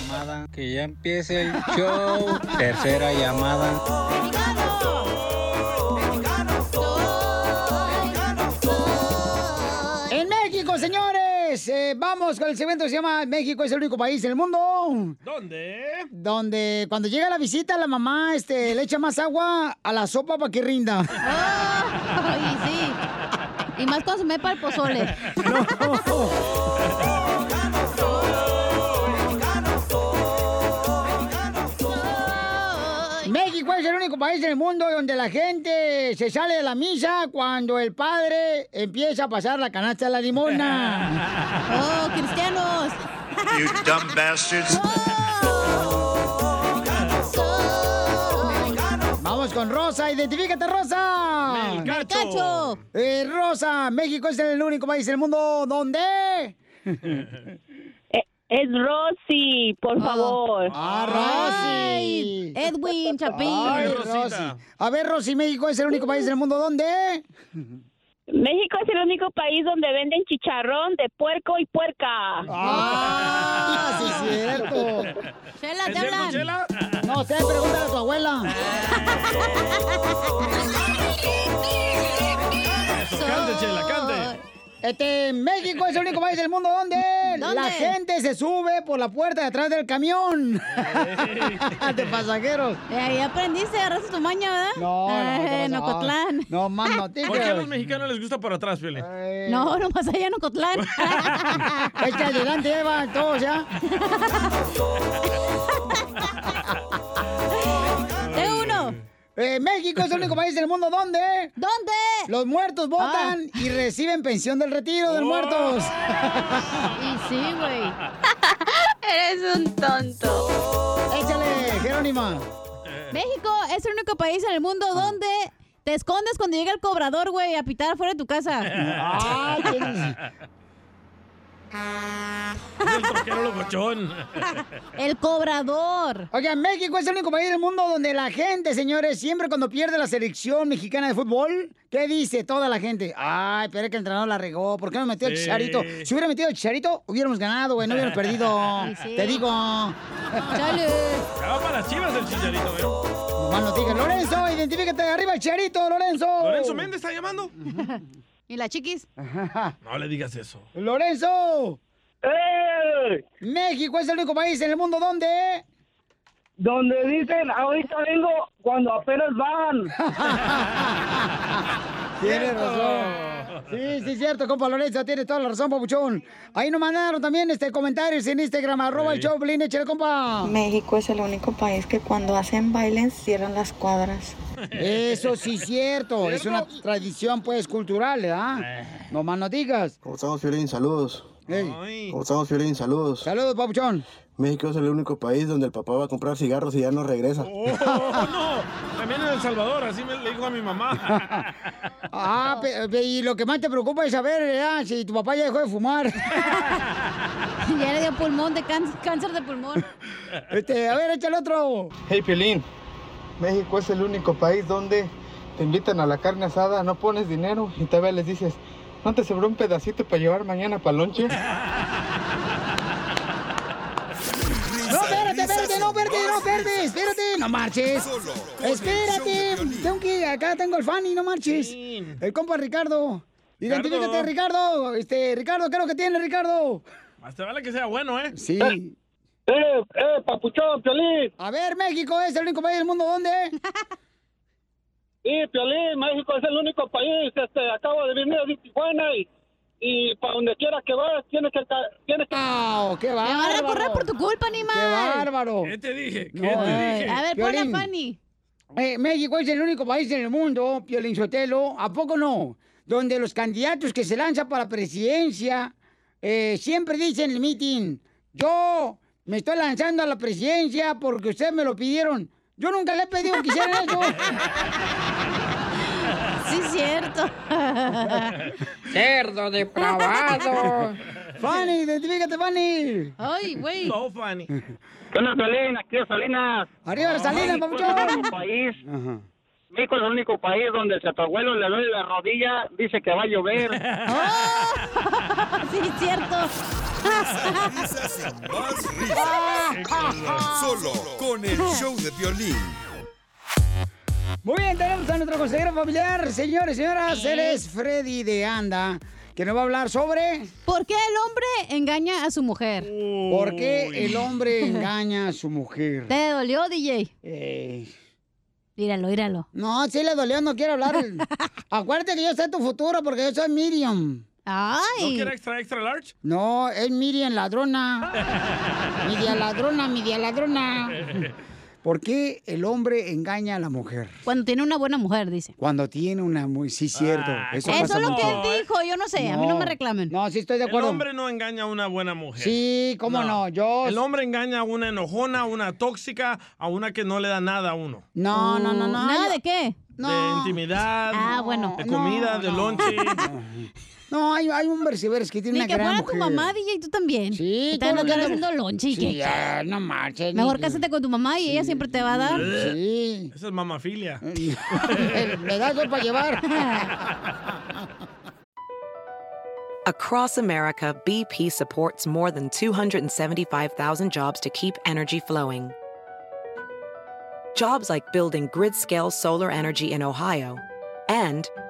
llamada. Que ya empiece el show. Tercera llamada. En México, señores, eh, vamos con el segmento que se llama México es el único país del mundo. ¿Dónde? Donde cuando llega la visita, la mamá este, le echa más agua a la sopa para que rinda. [LAUGHS] Ay, sí. Y más cuando se me para el pozole. [LAUGHS] México es el único país del mundo donde la gente se sale de la misa cuando el padre empieza a pasar la canasta de la limona. ¡Oh, cristianos! You dumb bastards. Vamos con Rosa, identifícate Rosa. Melcacho. Eh, Rosa, México es el único país del mundo donde... [LAUGHS] Es Rosy, por favor. Ah, Rosy. Edwin, Chapín. Ay, Rosy. A ver, Rosy, México es el único país del mundo donde... México es el único país donde venden chicharrón de puerco y puerca. Ah, sí, cierto. Chela, ¿Es te cierto, hablan. Chela? No sé, pregúntale a tu abuela. Eso, cante, Chela, cante. Este, México es el único país del mundo donde ¿Dónde? la gente se sube por la puerta de atrás del camión [LAUGHS] de pasajeros. Eh, ahí aprendiste, agarraste tu maña, ¿verdad? No, no, Eh, no, en Ocotlán. No, más ¿Por qué a los noticias. mexicanos les gusta por atrás, Piolín? No, nomás allá en Ocotlán. [LAUGHS] Echa adelante, Eva, todos ya. [LAUGHS] Eh, México es el único [LAUGHS] país del mundo donde ¿Dónde? los muertos votan y reciben pensión del retiro de los Oh. muertos. [LAUGHS] Y sí, güey. [LAUGHS] Eres un tonto. Échale, Jerónima. México es el único país en el mundo donde te escondes cuando llega el cobrador, güey, a pitar afuera de tu casa. Ah, locochón. [LAUGHS] El cobrador. Oigan, México es el único país del mundo donde la gente, señores, siempre cuando pierde la selección mexicana de fútbol, ¿qué dice toda la gente? Ay, pero es que el entrenador la regó. ¿Por qué no metió el. Chicharito? Si hubiera metido el Chicharito, hubiéramos ganado, güey. No hubiéramos perdido. [LAUGHS] Sí, sí. Te digo. Chale. Va para las chivas el chicharito, ¿eh? Nomás. Lorenzo, identifícate. Arriba el Chicharito, Lorenzo. ¿Lorenzo Méndez está llamando? [LAUGHS] ¿Y la chiquis? No le digas eso. Lorenzo. México es el único país en el mundo donde... Donde dicen, ahorita vengo cuando apenas van. [LAUGHS] Tienes razón. Sí, sí, cierto, compa Lorenzo, tienes toda la razón, papuchón. Ahí nos mandaron también este comentarios en Instagram, arroba el show, Pelín, échale, compa. México es el único país que cuando hacen bailes cierran las cuadras. Eso sí, cierto. Es una tradición, pues, cultural, ¿verdad? No más no digas. ¿Cómo estamos, Fiolín? Saludos. ¿Cómo estamos, Fiolín? Saludos. Saludos, papuchón. México es el único país donde el papá va a comprar cigarros y ya no regresa. Oh, no, también en El Salvador, así me le dijo a mi mamá. [LAUGHS] Ah, pe- pe- y lo que más te preocupa es saber si tu papá ya dejó de fumar. [LAUGHS] ya le dio pulmón de cán- cáncer de pulmón. Este, a ver, échale otro. Hey, Piolín. México es el único país donde te invitan a la carne asada, no pones dinero y todavía les dices, ¿no te sobró un pedacito para llevar mañana para lonche? [LAUGHS] No, espérate, espérate, no, espérate, no, espérate, espérate, no marches. Espérate, tengo que, acá tengo el Fanny, no marches. El compa Ricardo. Identifícate, Ricardo. Este, Ricardo, ¿qué es lo que tiene, Ricardo? Más te vale que sea bueno, ¿eh? Sí. ¡Eh, eh, papuchón, Piolín! A ver, México es el único país del mundo, ¿dónde? [LAUGHS] Sí, Piolín, México es el único país, este, acabo de venir de Tijuana y, y para donde quiera que vayas tienes que... Tienes que... ¡Ah, qué Me van a correr por tu culpa, animal. ¡Qué bárbaro! ¿Qué te dije? ¿Qué No, te ay. dije? A ver, Piolín. Fanny. Eh, México es el único país en el mundo, Piolín Sotelo, ¿a poco no? Donde los candidatos que se lanzan para la presidencia eh, siempre dicen en el meeting, yo me estoy lanzando a la presidencia porque ustedes me lo pidieron. Yo nunca le he pedido que hicieran eso. Sí, cierto. Cerdo depravado. Fanny, identifícate, Fanny. Ay, güey. So funny. ¿Qué onda? Aquí es Salinas. Arriba Salinas, papuchón. país, México es el único país donde si a tu abuelo le duele la rodilla, dice que va a llover. [LAUGHS] [LAUGHS] sí, cierto. Risas y más risas. Solo con el show de violín. Muy bien, tenemos a nuestro consejero familiar, señores, señoras, él es Freddy de Anda, que nos va a hablar sobre... ¿Por qué el hombre engaña a su mujer? ¿Por qué el hombre engaña a su mujer? ¿Te dolió, DJ? Eh, Míralo, míralo. No, sí le dolió, no quiero hablar. [LAUGHS] Acuérdate que yo sé tu futuro porque yo soy Miriam. Ay. ¿No quiere extra, extra large? No, es Miriam ladrona. [LAUGHS] Media ladrona, media ladrona. [LAUGHS] ¿Por qué el hombre engaña a la mujer? Cuando tiene una buena mujer, dice. Cuando tiene una muy... Sí, cierto. eso Eso es lo mucho. que él dijo, yo no sé, a mí no me reclamen. No, sí estoy de El acuerdo. hombre no engaña a una buena mujer. Sí, cómo no, yo... El hombre engaña a una enojona, a una tóxica, a una que no le da nada a uno. No, no, no, no. ¿Nada de qué? De intimidad. Ah, bueno. De comida, No, de no. lonche. [LAUGHS] No, hay, hay un Berciberes que tiene Ni una que gran fuera mujer. tu mamá, DJ, tú también. Sí, Que que andar ando- haciendo lonche y Sí, que- ya, no marches. Mejor ni- cásate con tu mamá y ella siempre te va a dar. Sí. Esa es mamafilia. [LAUGHS] Me das dos para llevar. [LAUGHS] Across America, BP supports more than 275,000 jobs to keep energy flowing. Jobs like building grid scale solar energy in Ohio and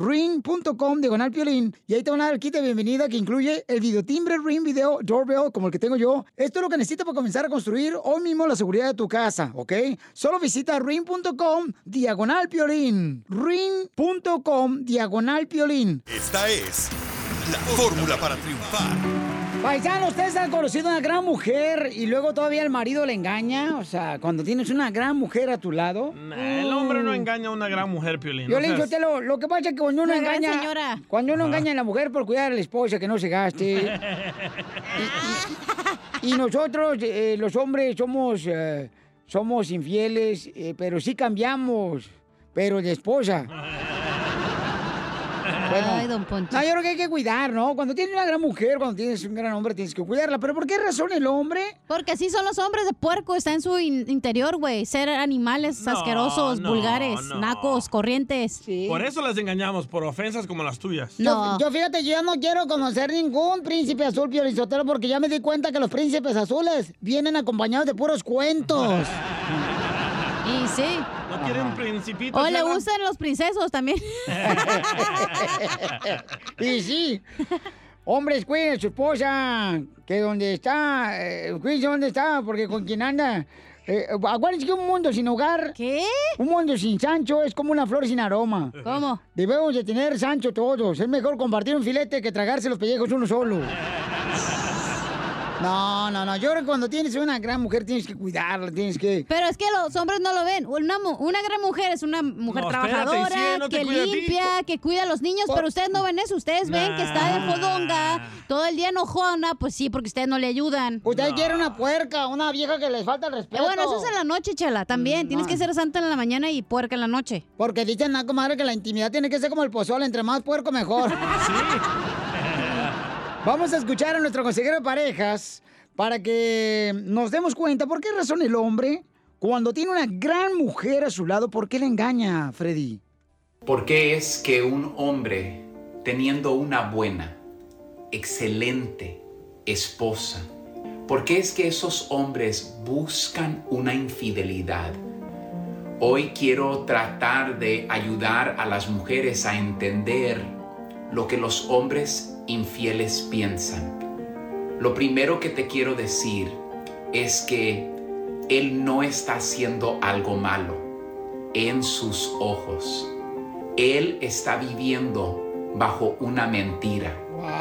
ring.com, diagonal piolín, y ahí te van a dar el kit de bienvenida que incluye el videotimbre Ring Video Doorbell, como el que tengo yo. Esto es lo que necesitas para comenzar a construir hoy mismo la seguridad de tu casa, ¿ok? Solo visita ring.com, diagonal piolín. ring.com, diagonal piolín. Esta es la fórmula para triunfar. Paisano, ¿ustedes han conocido a una gran mujer y luego todavía el marido le engaña? O sea, cuando tienes una gran mujer a tu lado. Nah, el hombre no engaña a una gran mujer, Piolín. Yo le digo, seas- te lo, lo que pasa es que cuando uno Una engaña. señora. Cuando uno Ajá. engaña a la mujer por cuidar a la esposa, que no se gaste. [LAUGHS] y, y nosotros, eh, los hombres, somos, eh, somos infieles, eh, pero sí cambiamos. Pero de esposa. Ay, don Poncho. No, yo creo que hay que cuidar, ¿no? Cuando tienes una gran mujer, cuando tienes un gran hombre, tienes que cuidarla. ¿Pero por qué razón el hombre? Porque así son los hombres de puerco, está en su in- interior, güey. Ser animales No, asquerosos, no, vulgares, no. nacos, corrientes. Por eso las engañamos, por ofensas como las tuyas. Yo, yo fíjate, yo ya no quiero conocer ningún príncipe azul Piolizotero porque ya me di cuenta que los príncipes azules vienen acompañados de puros cuentos. [LAUGHS] Y sí. ¿No quieren principitos? O le gustan los princesos también. [LAUGHS] y sí. Hombres, cuiden a su esposa, que donde está, eh, cuídense donde está, porque con quien anda. Eh, acuérdense que un mundo sin hogar. ¿Qué? Un mundo sin Sancho es como una flor sin aroma. ¿Cómo? Debemos de tener Sancho todos. Es mejor compartir un filete que tragarse los pellejos uno solo. [LAUGHS] No, no, no. Yo creo que cuando tienes una gran mujer tienes que cuidarla, tienes que. Pero es que los hombres no lo ven. Una, una gran mujer es una mujer No, trabajadora, ¿y si ella no te que limpia, que cuida a los niños, pero ustedes no ven eso. Ustedes ven que está de fodonga, todo el día enojona, pues sí, porque ustedes no le ayudan. Usted quiere una puerca, una vieja que les falta el respeto. Eh, bueno, eso es en la noche, chela, también. Tienes que ser santa en la mañana y puerca en la noche. Porque dicen, ah, comadre, que la intimidad tiene que ser como el pozole, entre más puerco mejor. Vamos a escuchar a nuestro consejero de parejas para que nos demos cuenta por qué razón el hombre, cuando tiene una gran mujer a su lado, ¿por qué le engaña, Freddy? ¿Por qué es que un hombre, teniendo una buena, excelente esposa, por qué es que esos hombres buscan una infidelidad? Hoy quiero tratar de ayudar a las mujeres a entender lo que los hombres infieles piensan. Lo primero que te quiero decir es que él no está haciendo algo malo en sus ojos. Él está viviendo bajo una mentira.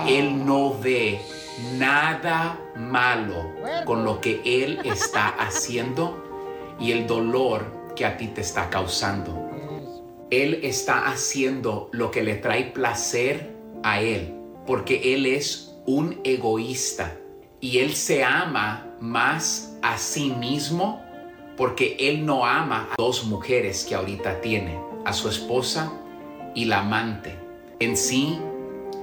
Él no ve nada malo con lo que él está [LAUGHS] haciendo y el dolor que a ti te está causando. Él está haciendo lo que le trae placer a él, porque él es un egoísta y él se ama más a sí mismo porque él no ama a dos mujeres que ahorita tiene, a su esposa y la amante. En sí,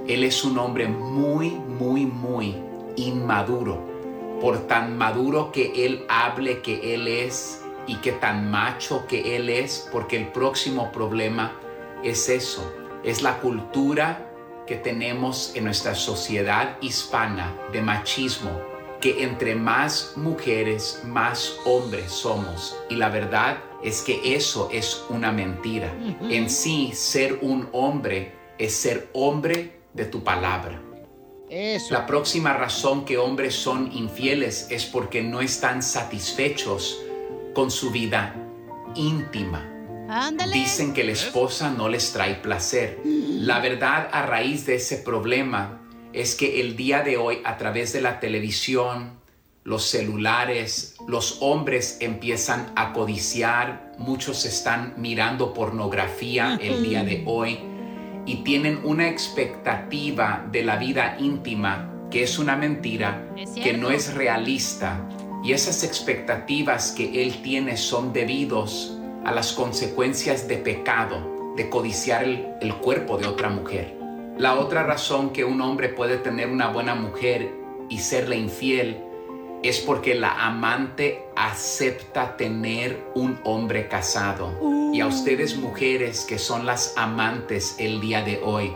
él es un hombre muy, muy, muy inmaduro. Por tan maduro que él hable que él es y que tan macho que él es, porque el próximo problema es eso, es la cultura que tenemos en nuestra sociedad hispana de machismo, que entre más mujeres, más hombres somos. Y la verdad es que eso es una mentira. En sí, ser un hombre es ser hombre de tu palabra. Eso. La próxima razón que hombres son infieles es porque no están satisfechos con su vida íntima. Ándale. Dicen que la esposa no les trae placer. La verdad a raíz de ese problema es que el día de hoy a través de la televisión, los celulares, los hombres empiezan a codiciar, muchos están mirando pornografía el día de hoy y tienen una expectativa de la vida íntima que es una mentira, Es que no es realista y esas expectativas que él tiene son debidos a las consecuencias de pecado, de codiciar el, el cuerpo de otra mujer. La otra razón que un hombre puede tener una buena mujer y serle infiel es porque la amante acepta tener un hombre casado. Y a ustedes mujeres que son las amantes el día de hoy,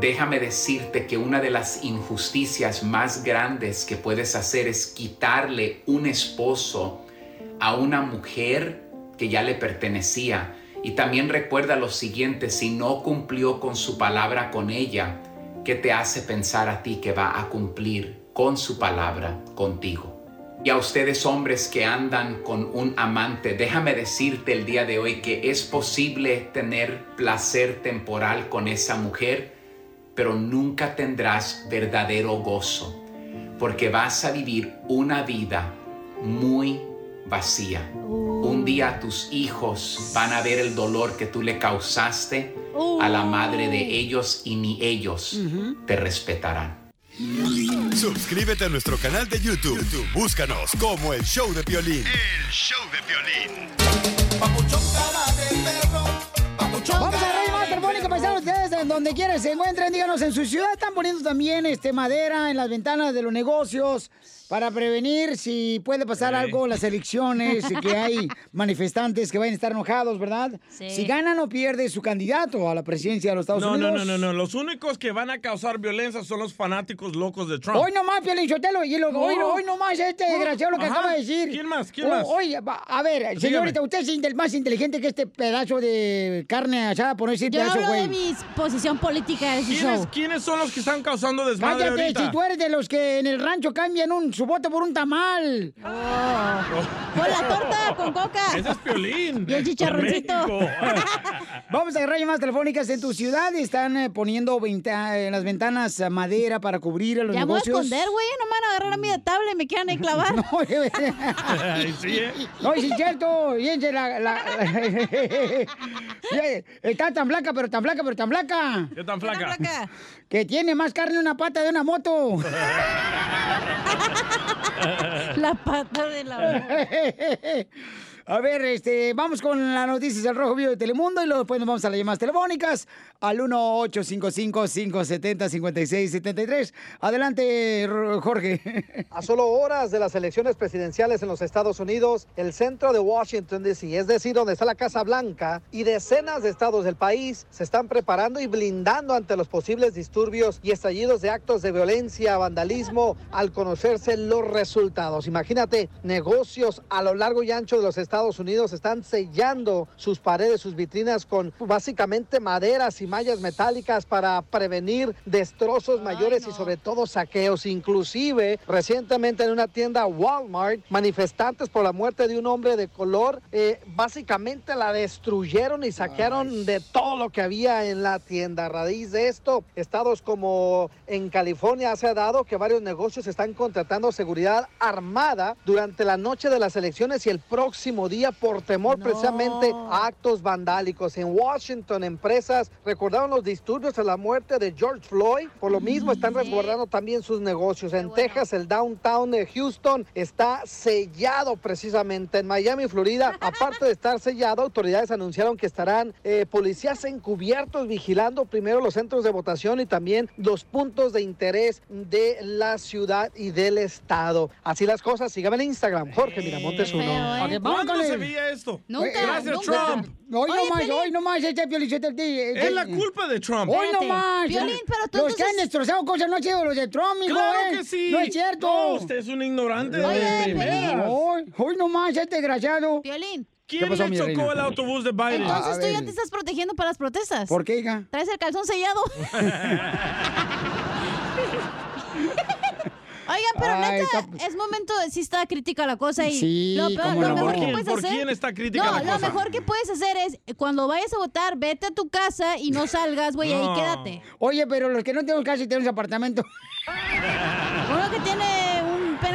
déjame decirte que una de las injusticias más grandes que puedes hacer es quitarle un esposo a una mujer que ya le pertenecía. Y también recuerda lo siguiente, si no cumplió con su palabra con ella, ¿qué te hace pensar a ti que va a cumplir con su palabra contigo? Y a ustedes hombres que andan con un amante, déjame decirte el día de hoy que es posible tener placer temporal con esa mujer, pero nunca tendrás verdadero gozo, porque vas a vivir una vida muy vacía. Un día tus hijos van a ver el dolor que tú le causaste a la madre de ellos y ni ellos te respetarán. Suscríbete a nuestro canal de YouTube. YouTube, Búscanos como el show de violín. El show de violín. Vamos a reír más telefónica, paisanos. Ustedes, en donde quiera se encuentren, díganos, en su ciudad están poniendo también este, madera en las ventanas de los negocios para prevenir si puede pasar algo en las elecciones, y que hay [LAUGHS] manifestantes que vayan a estar enojados, ¿verdad? Sí. Si ganan o pierde su candidato a la presidencia de los Estados No, Unidos. no, no, no, no. Los únicos que van a causar violencia son los fanáticos locos de Trump. Hoy nomás, Piolín Sotelo, y lo, No. hoy, hoy nomás este desgraciado lo que Ajá. acaba de decir. ¿Quién más? ¿Quién O- más? Va- a ver, Dígame. señorita, usted es inte- más inteligente que este pedazo de carne asada, por no decir Yo pedazo, hablo de güey. mi posición política de ese ¿Quiénes, show. quiénes son los que están causando desmadre Cállate, ahorita? si tú eres de los que en el rancho cambian un, su voto por un tamal. Con la torta, con coca. Ese es Piolín. Y el chicharroncito. Vamos a agarrar llamadas telefónicas en tu ciudad. Están eh, poniendo venta- en las ventanas eh, madera para cubrir a los Ya me voy a negocios. esconder, güey. No me van a agarrar a mí de tabla y me quieran ahí [LAUGHS] clavar. No, [LAUGHS] Ay, sí, ¿eh? No, sí es cierto. Fíjense, la, [LAUGHS] Está tan flaca, pero tan flaca, pero tan flaca. ¿Qué tan flaca? Que tiene más carne una pata de una moto. La pata de la... A ver, este, vamos con las noticias del Rojo Vivo de Telemundo y luego después nos vamos a las llamadas telefónicas al 1-855-570-5673. Adelante, Jorge. [LAUGHS] A solo horas de las elecciones presidenciales en los Estados Unidos, el centro de Washington, D.C., es decir, donde está la Casa Blanca, y decenas de estados del país se están preparando y blindando ante los posibles disturbios y estallidos de actos de violencia, vandalismo, al conocerse los resultados. Imagínate, negocios a lo largo y ancho de los Estados Unidos están sellando sus paredes, sus vitrinas con básicamente maderas y mallas metálicas para prevenir destrozos mayores y sobre todo saqueos. Inclusive, recientemente en una tienda Walmart, manifestantes por la muerte de un hombre de color, eh, básicamente la destruyeron y saquearon de todo lo que había en la tienda. A raíz de esto, estados como en California se ha dado que varios negocios están contratando seguridad armada durante la noche de las elecciones y el próximo día por temor precisamente a actos vandálicos. En Washington, empresas recordaron los disturbios tras la muerte de George Floyd. Por lo mismo, están resguardando también sus negocios. En Texas, el downtown de Houston está sellado precisamente. En Miami, Florida, [LAUGHS] aparte de estar sellado, autoridades anunciaron que estarán eh, policías encubiertos vigilando primero los centros de votación y también los puntos de interés de la ciudad y del estado. Así las cosas, síganme en Instagram, Jorge Miramontes uno. Ok, vamos ¿Cuándo con el- se veía esto? Nunca, Gracias, nunca. Trump. Hoy Oye, no más, Piolín. hoy no más, este Piolichotelo, Es la culpa de Trump. Hoy no Espérate. más. Piolín, pero tú Los que han entonces- destrozado cosas no han sido los de Trump, mijo, ¡Claro ¿eh? que sí! No es cierto. No, usted es un ignorante de primeras. Hoy, hoy no más, este desgraciado. Violín. ¿Quién pasó, le mi chocó reina? el autobús de Biden? Entonces tú ya te estás protegiendo para las protestas. ¿Por qué, hija? Traes el calzón sellado. [LAUGHS] [LAUGHS] Oigan, pero Ay, neta, está- es momento de sí está crítica la cosa y Sí, lo, peor- lo no. mejor ¿Por que puedes ¿Por hacer. quién está crítica no, la lo mejor que puedes hacer es cuando vayas a votar, vete a tu casa y no salgas, güey, ahí quédate. Oye, pero los que no tenemos casa y tenemos apartamento. Uno que tiene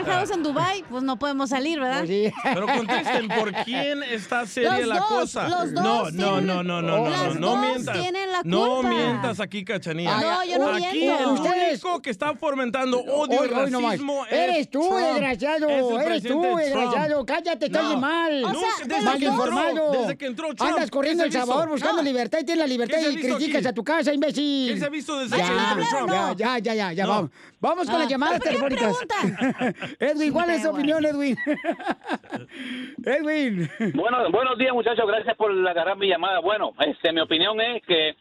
penthouse en Dubai, pues no podemos salir, ¿verdad? Pero contesten, ¿por quién está seria Los la dos, cosa? los dos no, no, tienen- no, no, no, no, las no, no dos mientas. la No culpa. mientas aquí, Cachanía. No, yo no Aquí miento. el único que está fomentando odio Hoy- y hoy no racismo es Eres tú, Trump. desgraciado. Es Eres tú, desgraciado. Cállate, estás No. mal. O sea, desde mal que entró- informado. desde que entró Trump, Andas corriendo ¿qué El Salvador buscando No. libertad y tienes la libertad ¿Qué se ha y criticas a tu casa, imbécil. ¿Qué se ha visto desde ya, que entró Trump? Ya, ya, ya, ya, ya, No. vamos. Vamos con Ah, las llamadas ¿pero por qué telefónicas. Edwin, ¿cuál es tu opinión, Edwin? [LAUGHS] Edwin. Bueno, buenos días, muchachos. Gracias por agarrar mi llamada. Bueno, este, mi opinión es que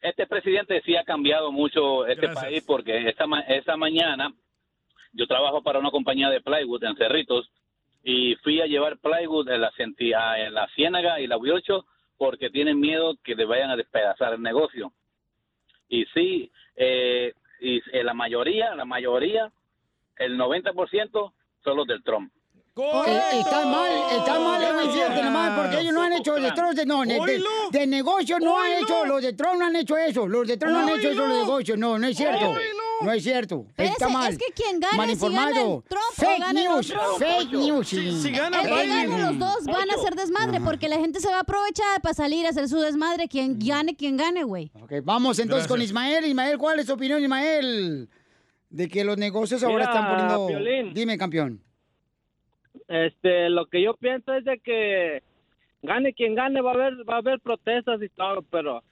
este presidente sí ha cambiado mucho este Gracias. país porque esta, ma- esta mañana yo trabajo para una compañía de plywood en Cerritos y fui a llevar plywood en la, en la Ciénaga y la 8 porque tienen miedo que le vayan a despedazar el negocio. Y sí, eh, y eh, la mayoría, la mayoría, el 90% son los del Trump. Eh, está mal, está mal, es muy cierto, nomás, porque ellos no han hecho de Trump, de, no, de, de- negocio no han hecho, los de Trump no han hecho eso, los de Trump no han hecho eso, los de negocio, no, no es cierto, no es cierto, Pero está ese- mal. es que quien mal si gana el Trump o gana el news, otro. fake news. El que gane los dos van a hacer desmadre porque la gente se va a aprovechar para salir a hacer su desmadre. Quien gane, quien gane, güey. Ok, vamos entonces con. Ismael, Ismael, ¿cuál es tu opinión, Ismael? De que los negocios ahora Mira, están poniendo... Piolín. Dime, campeón. Este, lo que yo pienso es de que gane quien gane va a haber va a haber protestas y todo, pero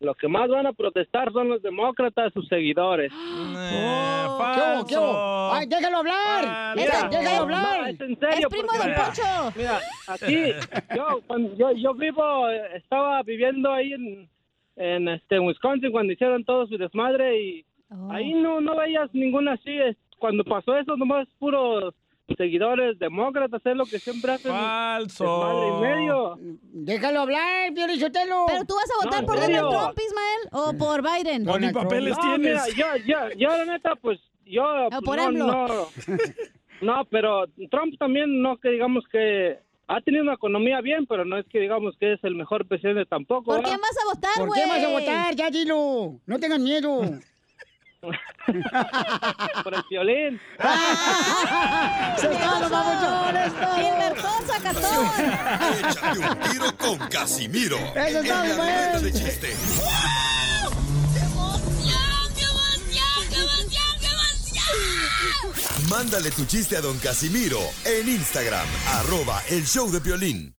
lo que más van a protestar son los demócratas, sus seguidores. Oh, ¿Qué hubo, qué hubo? Ay, déjalo hablar, Deja- déjalo hablar. No, es en serio. Es primo porque, de Don mira, Poncho. Mira, aquí, yo, cuando- yo, yo vivo, eh, estaba viviendo ahí en, en este, Wisconsin cuando hicieron todo su desmadre y ahí no, no veías ninguna así. Cuando pasó eso, nomás puros seguidores demócratas, es lo que siempre hacen. Falso. Y medio. Déjalo hablar, Pio Lizotelo. Pero tú vas a votar No, por Donald. Trump, Ismael, o por Biden. No, mira, yo, yo, yo, la neta, pues, yo, pues, por no, no, [LAUGHS] no, pero Trump también, no que digamos que ha tenido una economía bien, pero no es que digamos que es el mejor presidente tampoco. ¿Por ¿verdad? quién vas a votar, ¿Por güey? qué vas a votar? Ya dilo. No tengan miedo. [LAUGHS] Por el violín. [LAUGHS] ¡Se está, no vamos Gilbertón Zacatón. Échate un tiro con Casimiro. Eso está la ruleta bien. de chiste. Mándale tu chiste a don Casimiro en Instagram, arroba el show de violín.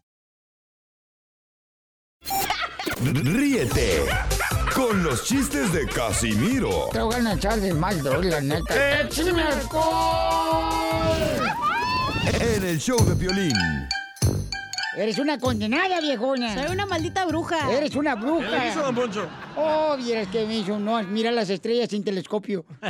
Ríete con los chistes de Casimiro Te voy a echar de mal, la neta. ¡Échame en el show de violín. Eres una condenada, viejona. Soy una maldita bruja. Eres una bruja. ¿Qué le hizo, don Poncho? Oh, vieras que me hizo. No, mira las estrellas sin telescopio. [LAUGHS]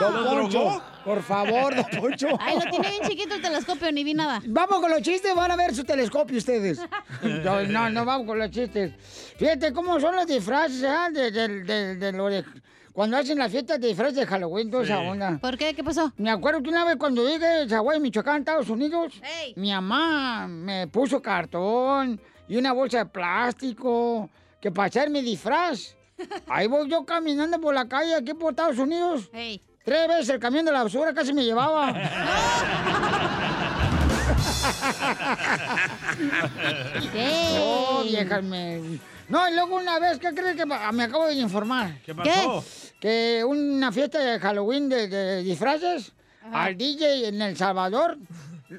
Don ¿Lo Poncho, por favor, don [LAUGHS] Poncho. Ay, lo tiene bien chiquito el telescopio, ni vi nada. Vamos con los chistes, van a ver su telescopio ustedes. [LAUGHS] No, no, no vamos con los chistes. Fíjate cómo son los disfraces, ¿ah? De, de- de- de lo de- Cuando hacen las fiestas de disfraces de Halloween, toda esa Sí. onda. ¿Por qué? ¿Qué pasó? Me acuerdo que una vez cuando llegué a Zaguay, Michoacán, Estados Unidos, mi mamá me puso cartón y una bolsa de plástico que para hacer mi disfraz. Ahí voy yo caminando por la calle aquí por Estados Unidos. Tres veces el camión de la basura casi me llevaba. [LAUGHS] [LAUGHS] Oh, viejas me... No, y luego una vez, ¿qué crees que pa- me acabo de informar? ¿Qué pasó? Que una fiesta de Halloween de, de disfraces, al DJ en El Salvador,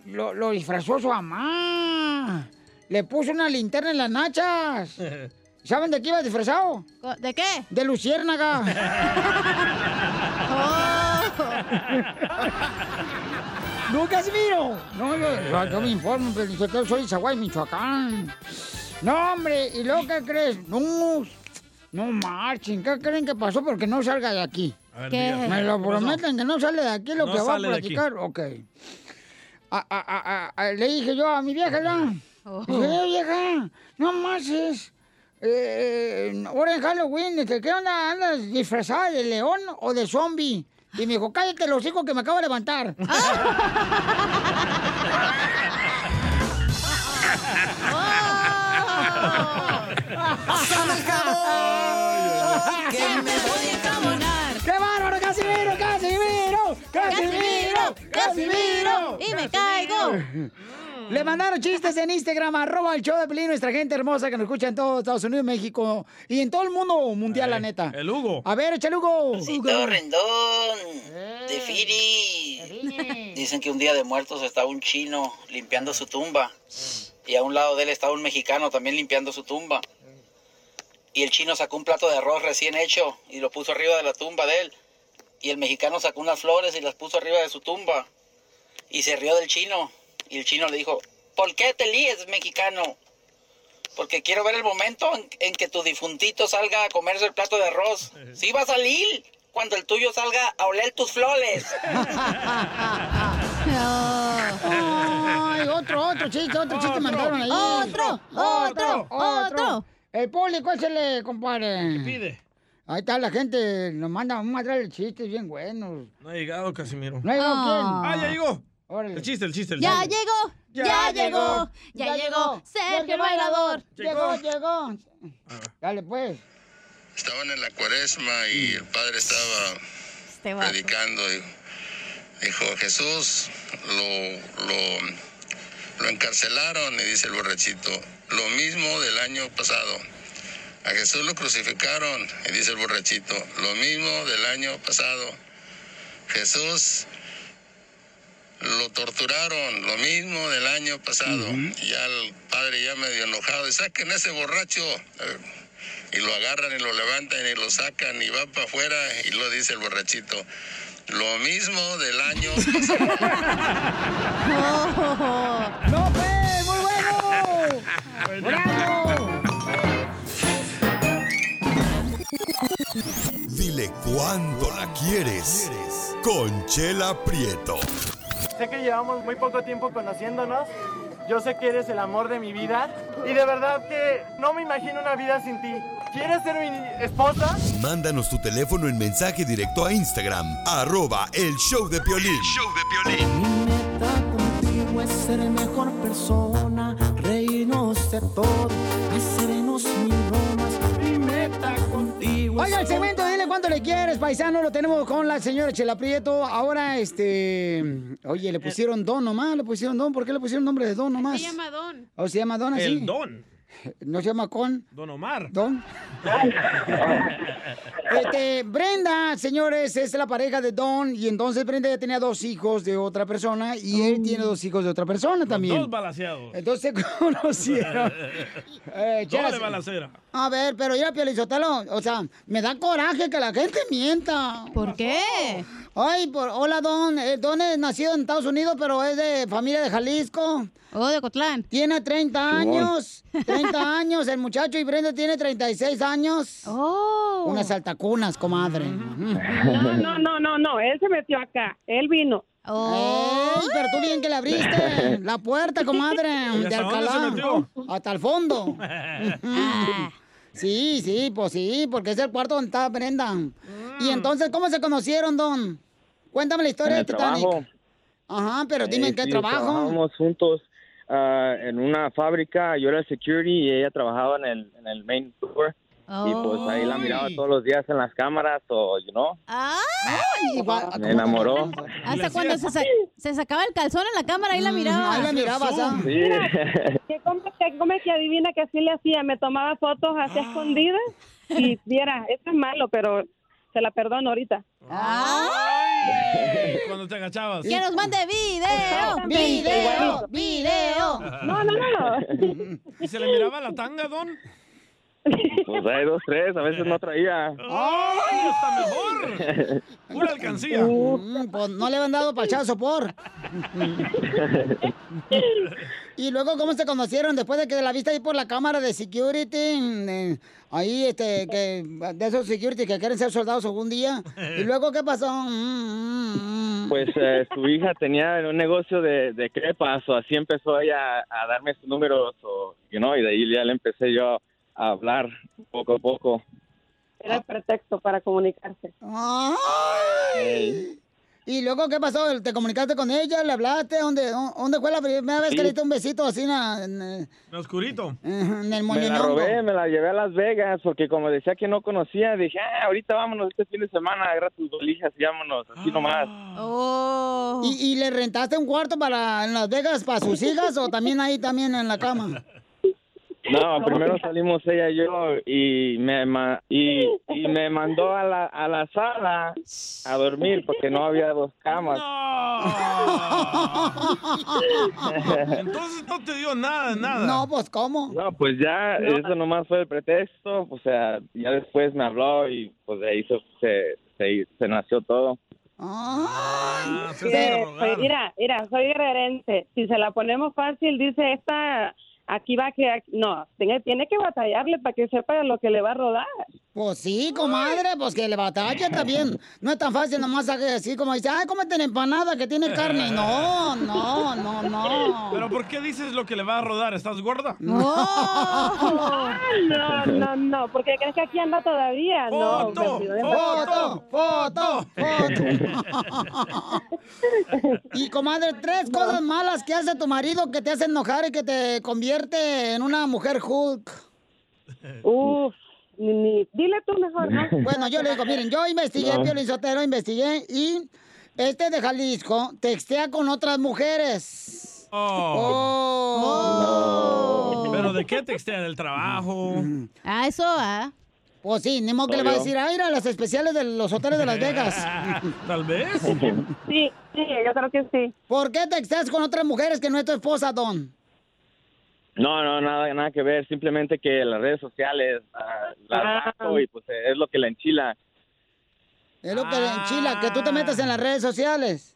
lo, lo disfrazó su mamá. Le puso una linterna en las nachas. [LAUGHS] ¿Saben de qué iba disfrazado? ¿De qué? De luciérnaga. [LAUGHS] ¡No, Casimiro! No, yo, yo- yo me informo, pero yo soy de Zaguay, Michoacán. No, hombre, ¿y luego qué crees? No, no marchen, ¿qué creen que pasó? Porque no salga de aquí. Ver, ¿Qué? Me lo prometen que no sale de aquí lo No que va a platicar. Ok. A- a- a- a- le dije yo a mi vieja, ¿ya? Oh. Dije, "Eh, vieja, no más es. Eh, ahora en Halloween, este, ¿qué onda? ¿Andas disfrazada de león o de zombie? Y me dijo, cállate los hijos que me acabo de levantar. [LAUGHS] El jabón, que me voy a enjabonar. ¡Qué bárbaro, Casimiro, Casimiro! ¡Casimiro! ¡Casimiro! ¡Y me caigo! Le mandaron chistes en Instagram, [LAUGHS] arroba el show de Pelín, nuestra gente hermosa que nos escucha en todo Estados Unidos, México y en todo el mundo mundial, la neta. El Hugo. A ver, échale Hugo. Todo rendón, de Firi. Dicen que un día de muertos estaba un chino limpiando su tumba. Y a un lado de él estaba un mexicano también limpiando su tumba. Y el chino sacó un plato de arroz recién hecho y lo puso arriba de la tumba de él. Y el mexicano sacó unas flores y las puso arriba de su tumba. Y se rió del chino. Y el chino le dijo, ¿por qué te líes, mexicano? Porque quiero ver el momento en, en que tu difuntito salga a comerse el plato de arroz. [LAUGHS] Sí va a salir cuando el tuyo salga a oler tus flores. [LAUGHS] Ay, otro, otro chiste, otro chiste mandaron ahí. Otro, otro, otro. El público, échale, compadre. ¿Qué pide? Ahí está la gente, nos manda un material de chistes bien buenos. No ha llegado Casimiro. ¿No ha llegado quién? Ah, ya llegó. Órale. El chiste, el chiste, el Ya chiste. llegó, ya, llegó, ya llegó Sergio el bailador. Llegó, llegó. Dale, pues. Estaban en la cuaresma y el padre estaba Este predicando y dijo, Jesús lo, lo, lo encarcelaron y dice el borrachito, lo mismo del año pasado. A Jesús lo crucificaron y dice el borrachito, lo mismo del año pasado. Jesús lo torturaron, lo mismo del año pasado. Y ya el padre ya medio enojado, y saquen ese borracho. Eh, Y lo agarran y lo levantan y lo sacan y va para afuera y lo dice el borrachito. Lo mismo del año [LAUGHS] ¡No, pues! ¡Muy bueno! ¡Bravo! Dile cuándo la quieres. Conchela Prieto. Sé que llevamos muy poco tiempo conociéndonos. Yo sé que eres el amor de mi vida. Y de verdad que no me imagino una vida sin ti. ¿Quieres ser mi esposa? Mándanos tu teléfono en mensaje directo a Instagram, arroba el show de Piolín. Contigo es ser mejor persona, reírnos de todo, hacernos mil Oiga, el segmento, dile cuánto le quieres, paisano, lo tenemos con la señora Chela Prieto. Ahora, este, oye, le pusieron Don nomás, le pusieron Don, ¿por qué le pusieron nombre de Don nomás? Se llama Don. ¿O se llama Don así? El Don. ¿No se llama Con? Don Omar. Don. [LAUGHS] Este, Brenda, señores, es la pareja de Don y entonces Brenda ya tenía dos hijos de otra persona y él tiene dos hijos de otra persona también. Dos balaseados. Entonces se [LAUGHS] conocieron. Eh, Doble balacera. A ver, pero ya, Piolizotelo, o sea, me da coraje que la gente mienta. ¿Por qué? Ay, por, hola, Don. Eh, Don es nacido en Estados Unidos, pero es de familia de Jalisco. Oh, de Cotlán. Tiene 30 años. [LAUGHS] 30 años el muchacho y Brenda tiene 36 años. Oh. Unas altacunas, comadre. No, no, no, no, no, él se metió acá, él vino. Ey, pero tú bien que le abriste [LAUGHS] la puerta, comadre, ¿Y de Alcalá. Hasta el fondo. [LAUGHS] Sí, sí, pues sí, porque es el cuarto donde está Brenda. Y entonces, ¿cómo se conocieron, Don? Cuéntame la historia de Titanic. trabajo. Ajá, pero dime Eh, en qué sí, trabajo. Trabajábamos juntos ah, en una fábrica. Yo era el security y ella trabajaba en el, en el main floor. Y pues ahí la miraba todos los días en las cámaras o, you know, Ay, me enamoró. [LAUGHS] Hasta cuando se, sa- se sacaba el calzón en la cámara, ahí la miraba. Mm, ahí la mirabas, ¿ah? Sí. [LAUGHS] Que come, que come que adivina que así le hacía, me tomaba fotos así escondidas y viera, esto es malo, pero se la perdono ahorita. [LAUGHS] Cuando te agachabas. Que nos mande video, [LAUGHS] video, video. No, no, no. [LAUGHS] ¿Y se le miraba la tanga, Don? Pues hay dos, tres, a veces no traía. ¡Ay, está mejor! Pura alcancía. Mm, pues no le habían dado pachado sopor. y luego, ¿cómo se conocieron? Después de que la viste ahí por la cámara de security, eh, ahí, este, que, de esos security que quieren ser soldados algún día. ¿Y luego qué pasó? Mm, Pues eh, su hija tenía un negocio de, de crepas, o así empezó ella a, a darme sus números, o, you know, y de ahí ya le empecé yo a hablar poco a poco. Era el pretexto para comunicarse. Ay. ¿Y luego qué pasó? ¿Te comunicaste con ella? ¿Le hablaste? ¿Dónde, dónde fue la primera vez Sí. que le diste un besito así en, en, en En oscurito. el Me la robé, me la llevé a Las Vegas porque como decía que no conocía, dije, ah, ahorita vámonos este fin de semana, agarra tus bolijas y vámonos, así nomás. Oh. ¿Y, y le rentaste un cuarto para en Las Vegas para sus hijas o también ahí también en la cama? [LAUGHS] [LAUGHS] No, primero salimos ella y yo y me ma- y, y me mandó a la, a la sala a dormir porque no había dos camas. [LAUGHS] Entonces no te dio nada, nada. No, pues ¿cómo? No, pues ya, eso nomás fue el pretexto, o sea, ya después me habló y pues de ahí se, se, se, se nació todo. Ah, mira, mira, soy guerrerense. Si se la ponemos fácil, dice esta, aquí va que, no, tiene, tiene que batallarle para que sepa lo que le va a rodar. Pues sí, comadre, pues que le batalla también. No es tan fácil nomás así como dice, ay, cómete la empanada que tiene carne. No, no, no, no. ¿Pero por qué dices lo que le va a rodar? ¿Estás gorda? Ah, [LAUGHS] no, no, no, porque crees que aquí anda todavía. no, Foto, vestido de foto, foto, [LAUGHS] Y comadre, tres cosas malas que hace tu marido que te hacen enojar y que te convierte en una mujer Hulk. Uf, ni, ni- dile tú mejor, ¿no? [LAUGHS] Bueno, yo le digo, miren, yo investigué, No. Piolín Sotelo, investigué y este de Jalisco textea con otras mujeres. Oh. ¿Pero de qué textea? ¿Del trabajo? [LAUGHS] Ah, eso, ah. Pues sí, ni modo que le va a decir, ah, mira, las especiales de los hoteles de Las Vegas. [LAUGHS] Tal vez. Sí, sí, yo creo que sí. ¿Por qué texteas con otras mujeres que no es tu esposa, Don? No, no, nada, nada que ver, simplemente que las redes sociales ah, las Ah. bajo y pues es lo que la enchila. Es lo que le enchila, que tú te metes en las redes sociales.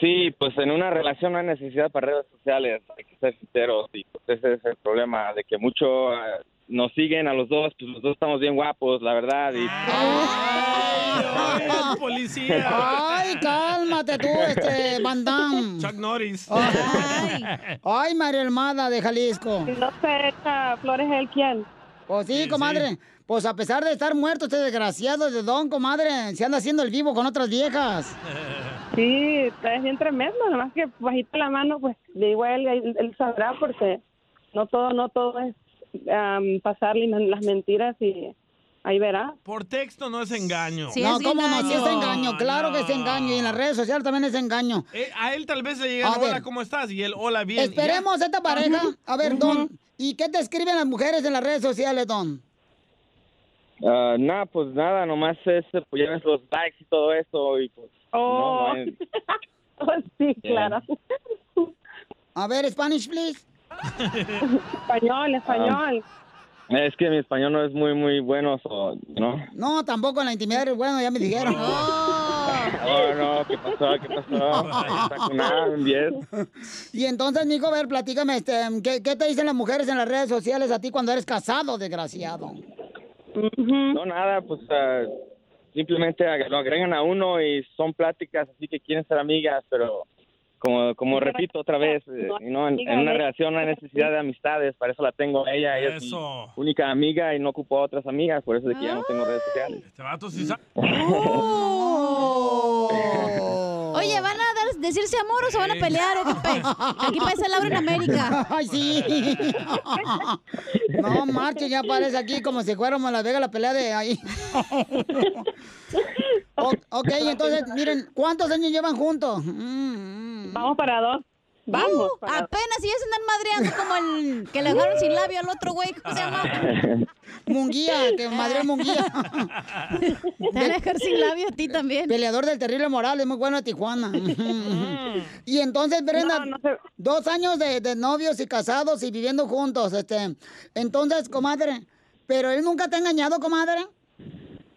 Sí, pues en una relación no hay necesidad para redes sociales, hay que ser sinceros y pues ese es el problema, de que mucho ah, nos siguen a los dos, pues los dos estamos bien guapos, la verdad, y [LAUGHS] policía! Ay, cálmate tú, [LAUGHS] este, Van Damme. Chuck Norris. Ay, ay María Hermada de Jalisco. No se echa flores el quién. Pues sí, comadre. Pues a pesar de estar muerto este desgraciado de Don, comadre, se anda haciendo el vivo con otras viejas. [LAUGHS] Sí, es bien tremendo, nomás que bajita la mano, pues a él, él, él sabrá porque no todo, no todo es am, pasarle las mentiras y ahí verá. Por texto no es engaño. no, ¿cómo no? Sí es engaño, claro que es engaño. Y en las redes sociales también es engaño. Eh, a él tal vez le llega, hola. ¿cómo estás? Y él, hola, bien. Esperemos esta pareja. A ver, Don, ¿y qué te escriben las mujeres en las redes sociales, Don? ah, nada, pues nada, nomás es, pues ya ves los likes y todo eso y pues Oh. no, no hay- [LAUGHS] sí, claro. A ver, Spanish, please. [LAUGHS] español, español. es que mi español no es muy, muy bueno, so, ¿no? No, tampoco en la intimidad eres bueno, ya me dijeron. [LAUGHS] Oh, no, ¿qué pasó? ¿Qué pasó? Está con nada, un 10. Y entonces, mijo, a ver, platícame, este, ¿qué, qué te dicen las mujeres en las redes sociales a ti cuando eres casado, desgraciado? No, nada, pues ah, simplemente lo agregan a uno y son pláticas así que quieren ser amigas, pero como como repito otra vez, eh, no, en, en una relación no hay necesidad de amistades, para eso la tengo a ella, ella es mi única amiga y no ocupo a otras amigas, por eso es de que ya no tengo redes sociales. Este vato sí sabe. [LAUGHS] Oye, ¿van a decirse amor o se van a pelear o qué pe? Aquí parece Laura en América. [LAUGHS] Ay, sí. [LAUGHS] No, marche, ya parece aquí como si fuéramos a Las Vegas la pelea de ahí. [LAUGHS] O- ok, entonces, miren, ¿cuántos años llevan juntos? Mm, Vamos para dos. Vamos. Uh, apenas si ya se andan madreando como el que le dejaron sin labio al otro güey. ¿Cómo se llama? [LAUGHS] Munguía, que madre Munguía. Te van a dejar sin labio a ti también. Peleador del terrible Morales, muy bueno de Tijuana. [LAUGHS] y entonces, Brenda, dos años de, de novios y casados y viviendo juntos, este. Entonces, comadre, ¿pero él nunca te ha engañado, comadre?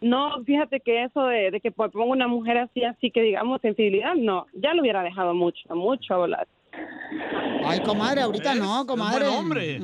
No, fíjate que eso de, de que ponga una mujer así, así que digamos sensibilidad, no, ya lo hubiera dejado mucho, mucho a volar. Ay, comadre, ahorita no, comadre. buen hombre.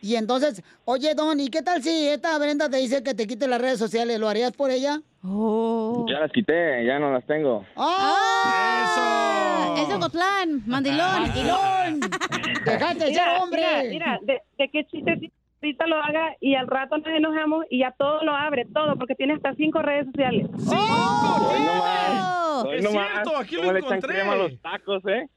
Y entonces, oye, Don, ¿y qué tal si esta Brenda te dice que te quite las redes sociales? ¿Lo harías por ella? Oh. Ya las quité, ya no las tengo. ¡Ah! Es de Ocotlán, mandilón. ¡Mandilón! [LAUGHS] ¡Dejaste de ser Mira, hombre! Mira, mira, de, de qué chiste ahorita lo haga y al rato nos enojamos y ya todo lo abre, todo, porque tiene hasta cinco redes sociales. Es nomás, cierto, aquí lo ¿cómo le echan encontré. crema a los tacos, ¿eh?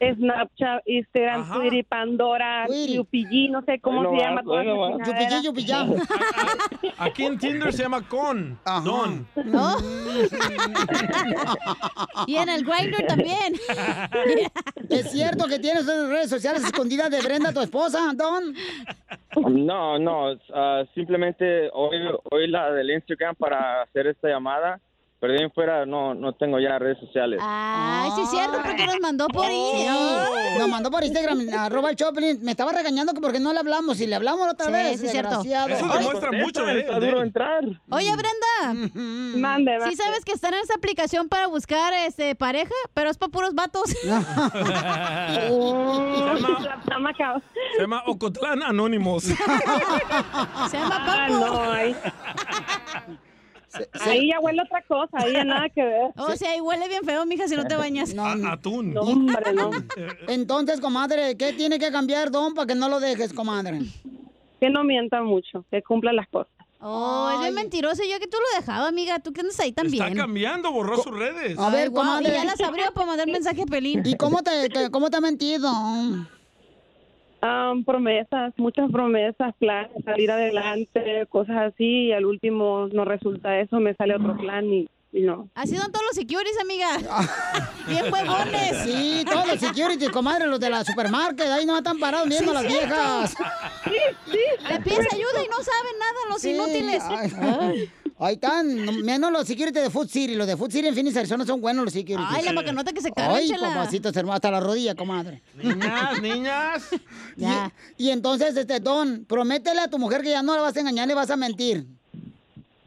Snapchat, Instagram, Ajá. Twitter, Pandora, Yupigi, no sé cómo se llama. chingadera. Yupigi, yupillá. [LAUGHS] Aquí en Tinder se llama con. Don. ¿No? [LAUGHS] y en el Grindr también. [LAUGHS] ¿Es cierto que tienes redes sociales escondidas de Brenda, tu esposa, Don? No, no, ah, simplemente hoy, hoy la del Instagram para hacer esta llamada, pero de ahí en fuera no, no tengo ya redes sociales. Ay, sí es cierto, porque nos mandó por. Sí, nos mandó por Instagram, arroba el Choplin. Me estaba regañando que porque no le hablamos. Y le hablamos otra Sí, vez, sí es cierto. Eso demuestra mucho, ¿eh? Está duro entrar. Oye, Brenda. Mande, Sí sabes que están en esa aplicación para buscar este pareja, pero es para puros vatos. [LAUGHS] [LAUGHS] Se llama, se Ocotlán Anónimos. Se llama Ah, Papo. [LAUGHS] ahí. Ahí ya huele otra cosa, ahí ya nada que ver. O sea, y huele bien feo, mija, si no te bañas. No, no. A- Atún. No, hombre, no. [LAUGHS] Entonces, comadre, ¿qué tiene que cambiar, Don, para que no lo dejes, comadre? Que no mienta mucho, que cumpla las cosas. Oh, es bien mentiroso. Yo que tú lo dejaba, amiga. Tú que andas ahí también. Está cambiando, borró sus redes. A ver, Ay, comadre. Y ya las abrió para mandar mensaje a Pelín. ¿Y cómo te, te- cómo te ha mentido? Ah, promesas, muchas promesas, planes, salir adelante, cosas así, y al último no resulta eso, me sale otro plan y, y no. Así son todos los securities, amiga. [LAUGHS] Bien huevones. Sí, todos los security, comadre, los de la supermarket, ahí no están parados viendo Sí, a las cierto. viejas. Le pides ayuda y no saben nada los Sí, inútiles. ay, Ahí están, no- menos los security de Food City. Los de Food City en Phoenix, Arizona son buenos los security. Ay, la macanota que se carga, Ay, papacitos hermanos, hasta la rodilla, comadre. Niñas, niñas. [LAUGHS] Ya. Y, y entonces, este, Don, prométele a tu mujer que ya no la vas a engañar ni vas a mentir.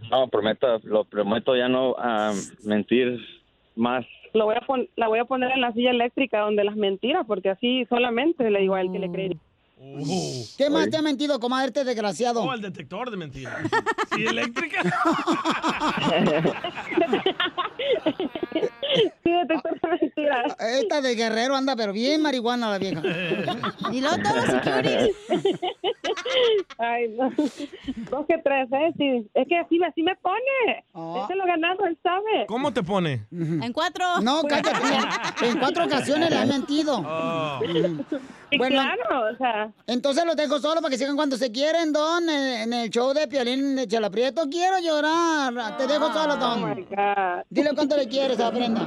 No, prometo, lo prometo ya no ah, mentir más. Lo voy a pon- la voy a poner en la silla eléctrica donde las mentiras, porque así solamente le digo a él que le cree. Uh. ¿Qué más te ha mentido, comadre, este desgraciado? Oh, el detector de mentiras. ¿Sí, eléctrica? [LAUGHS] [LAUGHS] Sí, detector de mentiras. Esta de guerrero anda, pero bien marihuana la vieja. Y luego todos los securities. Ay, no. Dos que tres, ¿eh? Sí. Es que así, así me pone. Ah. Este lo ganado, él sabe. ¿Cómo te pone? En cuatro. No, cállate. En cuatro ocasiones le ha mentido. Oh. Sí, Bueno, claro, o sea. Entonces los dejo solo para que sigan cuando se quieren, Don, en, en el show de Piolín de Chalaprieto. Quiero llorar. Te dejo solo, Oh my Don. God. Dile cuánto le quieres a Brenda.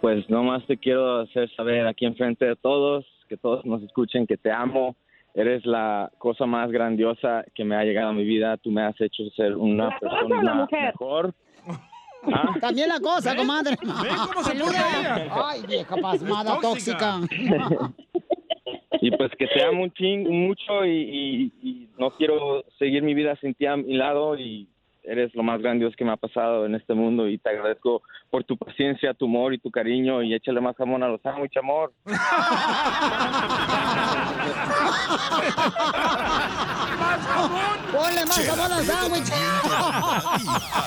Pues nomás te quiero hacer saber aquí enfrente de todos, que todos nos escuchen, que te amo. Eres la cosa más grandiosa que me ha llegado a mi vida. Tú me has hecho ser una ¿La cosa persona o la mujer? mejor. Ah, [LAUGHS] También la cosa, comadre. ¿Ven cómo se? [LAUGHS] [LAUGHS] Ay, vieja pasmada, Tóxica. tóxica. y pues que te amo un ching mucho y, y- y no quiero seguir mi vida sin ti a mi lado y eres lo más grandioso que me ha pasado en este mundo y te agradezco por tu paciencia, tu amor y tu cariño y échale más jamón a los sándwiches, amor. [LAUGHS] Ponle más jamón al sándwich.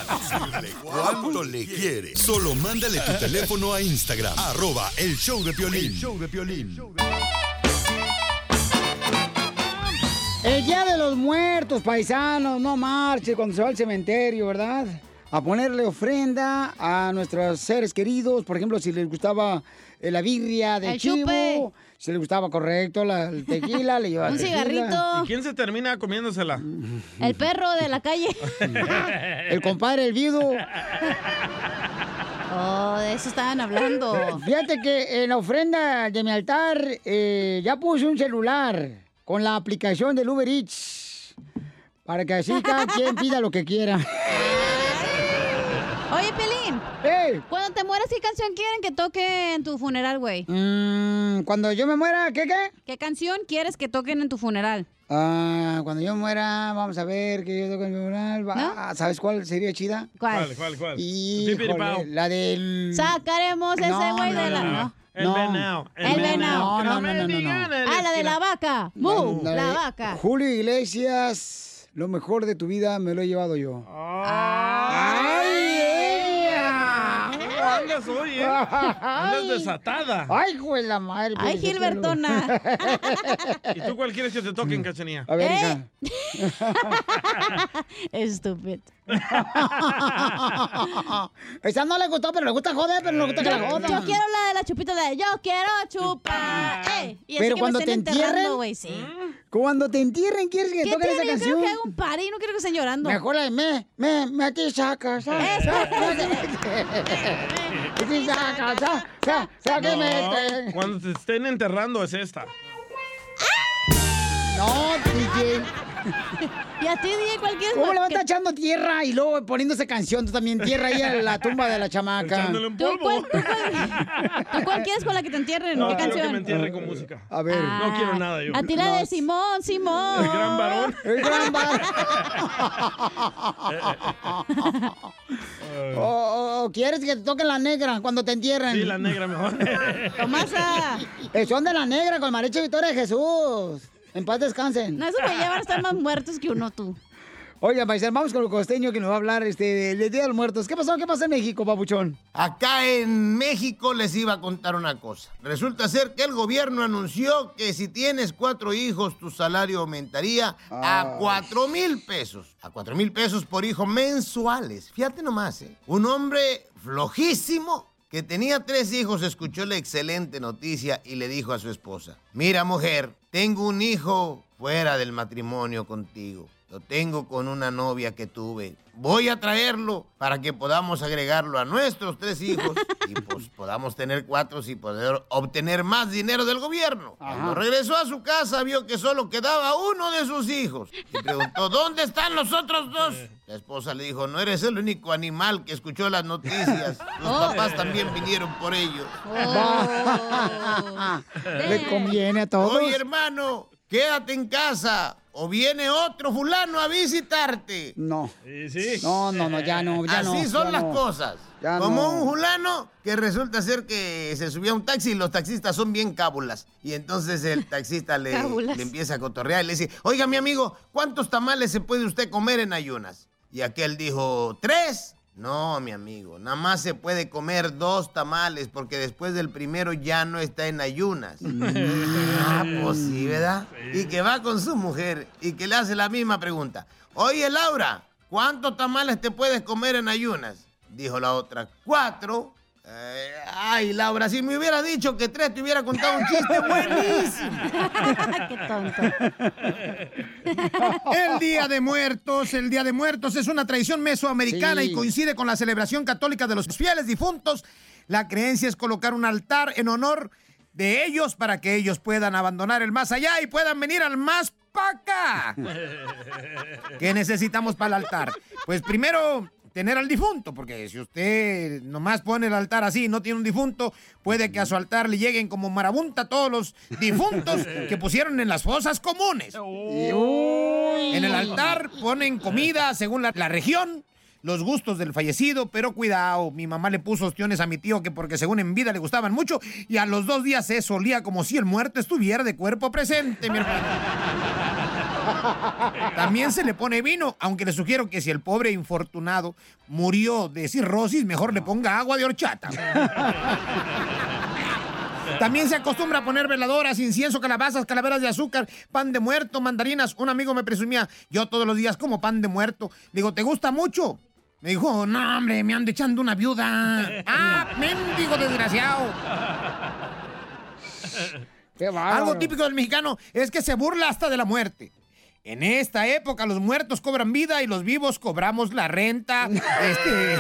Decirle cuánto le quiere. Solo mándale tu teléfono a Instagram, arroba el show de Piolín. show de Piolín. El Día de los Muertos, paisanos, no marche cuando se va al cementerio, ¿verdad? A ponerle ofrenda a nuestros seres queridos. Por ejemplo, si les gustaba eh, la birria de El chivo, chupe. si les gustaba correcto la, el tequila, le llevaba [LAUGHS] Un tequila. cigarrito. ¿Y quién se termina comiéndosela? [LAUGHS] El perro de la calle. [LAUGHS] El compadre, el viudo. Oh, de eso estaban hablando. Fíjate que en la ofrenda de mi altar eh, ya puse un celular con la aplicación del Uber Eats. Para que así cada [LAUGHS] quien pida lo que quiera. Oye, Pelín. ¡Ey! Cuando te mueras, ¿qué canción quieren que toque en tu funeral, güey? Mm, cuando yo me muera, ¿qué qué? ¿Qué canción quieres que toquen en tu funeral? Ah, cuando yo me muera, vamos a ver que yo toco en mi funeral. ¿No? ¿Sabes cuál sería chida? ¿Cuál? ¿Cuál, cuál, cuál? Híjole, la del... Sacaremos ese No, güey no, de la... El No. venado. El venado. No, me no, no, no, no. Ah, la de la vaca. ¡Mu! La vaca. Julio Iglesias, lo mejor de tu vida me lo he llevado yo. ¡Ay, ella! ¿Cómo andas hoy, eh? Andas desatada. Ay, güey, la madre. Ay, Gilbertona. [LAUGHS] ¿Y tú cuál quieres que te toquen, cachanía? A ver, ¿Eh? hija. [LAUGHS] Estúpido. [LAUGHS] Esa no le gustó, pero le gusta joder, pero no le gusta que la Yo, jodan. yo quiero la de la chupita de yo quiero chupar. Ey, y así Pero que cuando me te estén entierren, güey, sí. Cuando te entierren, ¿quieres que ¿Qué toquen esa tiene? Yo canción? quiero que haga un party, no quiero que estén llorando. Mejor la de me, me, me a ti [LAUGHS] saca, saca, saca, saca, saca, saca. Cuando te estén enterrando es esta. No, DJ. ¿Y a ti, DJ, cuál quieres? ¿Cómo le va a que- estar echando tierra y luego poniéndose canción? Tú también tierra ahí a la tumba de la chamaca. Echándole un ¿Tú cuál, tú cuál- tú cuál quieres con la que te entierren? No, ¿Qué quiero que me canción? entierren con música. A ver. No quiero nada yo. A ti la de Simón, Simón. El gran varón. El gran varón. [LAUGHS] O, o- quieres que te toquen la negra cuando te entierren. Sí, la negra mejor. Tomasa. El son de la negra con el mariachi Victoria de Jesús. En paz descansen. No, eso me lleva a estar más muertos que uno, tú. Oiga, paisano, vamos con el costeño que nos va a hablar este, del Día de los Muertos. ¿Qué pasó? ¿Qué pasa en México, papuchón? Acá en México les iba a contar una cosa. Resulta ser que el gobierno anunció que si tienes cuatro hijos, tu salario aumentaría a cuatro mil pesos. A cuatro mil pesos por hijo mensuales. Fíjate nomás, ¿eh? Un hombre flojísimo que tenía tres hijos escuchó la excelente noticia y le dijo a su esposa, mira mujer, tengo un hijo fuera del matrimonio contigo. Lo tengo con una novia que tuve. Voy a traerlo para que podamos agregarlo a nuestros tres hijos y pues [LAUGHS] podamos tener cuatro y poder obtener más dinero del gobierno. Cuando regresó a su casa vio que solo quedaba uno de sus hijos y preguntó, ¿dónde están los otros dos? La esposa le dijo, no eres el único animal que escuchó las noticias. Los papás también vinieron por ellos. [LAUGHS] Le conviene a todos. Oye, hermano, quédate en casa o viene otro fulano a visitarte. No. Sí, sí. No, no, no, ya no, ya no. Así son ya las no. cosas. Ya Como no. un fulano que resulta ser que se subió a un taxi y los taxistas son bien cábulas. Y entonces el [LAUGHS] taxista le empieza a cotorrear y le dice, oiga mi amigo, ¿cuántos tamales se puede usted comer en ayunas? Y aquel dijo, ¿tres? No, mi amigo, nada más se puede comer dos tamales porque después del primero ya no está en ayunas. ah, pues sí, ¿verdad? Y que va con su mujer y que le hace la misma pregunta. Oye, Laura, ¿cuántos tamales te puedes comer en ayunas? Dijo la otra, cuatro. Eh, ay, Laura, si me hubiera dicho que tres, te hubiera contado un chiste [LAUGHS] buenísimo. Qué tonto. [LAUGHS] El Día de Muertos, el Día de Muertos es una tradición mesoamericana Sí. y coincide con la celebración católica de los fieles difuntos. La creencia es colocar un altar en honor de ellos para que ellos puedan abandonar el más allá y puedan venir al más para acá. [LAUGHS] ¿Qué necesitamos para el altar? Pues primero tener al difunto, porque si usted nomás pone el altar así y no tiene un difunto, puede que a su altar le lleguen como marabunta todos los difuntos [LAUGHS] que pusieron en las fosas comunes. En el altar ponen comida según la, la región, los gustos del fallecido, pero cuidado, mi mamá le puso ostiones a mi tío que porque según en vida le gustaban mucho y a los dos días se solía como si el muerto estuviera de cuerpo presente, mi hermano. [LAUGHS] También se le pone vino, aunque le sugiero que si el pobre infortunado murió de cirrosis, mejor le ponga agua de horchata. También se acostumbra a poner veladoras, incienso, calabazas, calaveras de azúcar, pan de muerto, mandarinas. Un amigo me presumía, yo todos los días como pan de muerto. Digo, ¿te gusta mucho? Me dijo, no, hombre, me ando echando una viuda. ah, mendigo desgraciado. Algo típico del mexicano es que se burla hasta de la muerte. En esta época los muertos cobran vida y los vivos cobramos la renta. [LAUGHS] Este,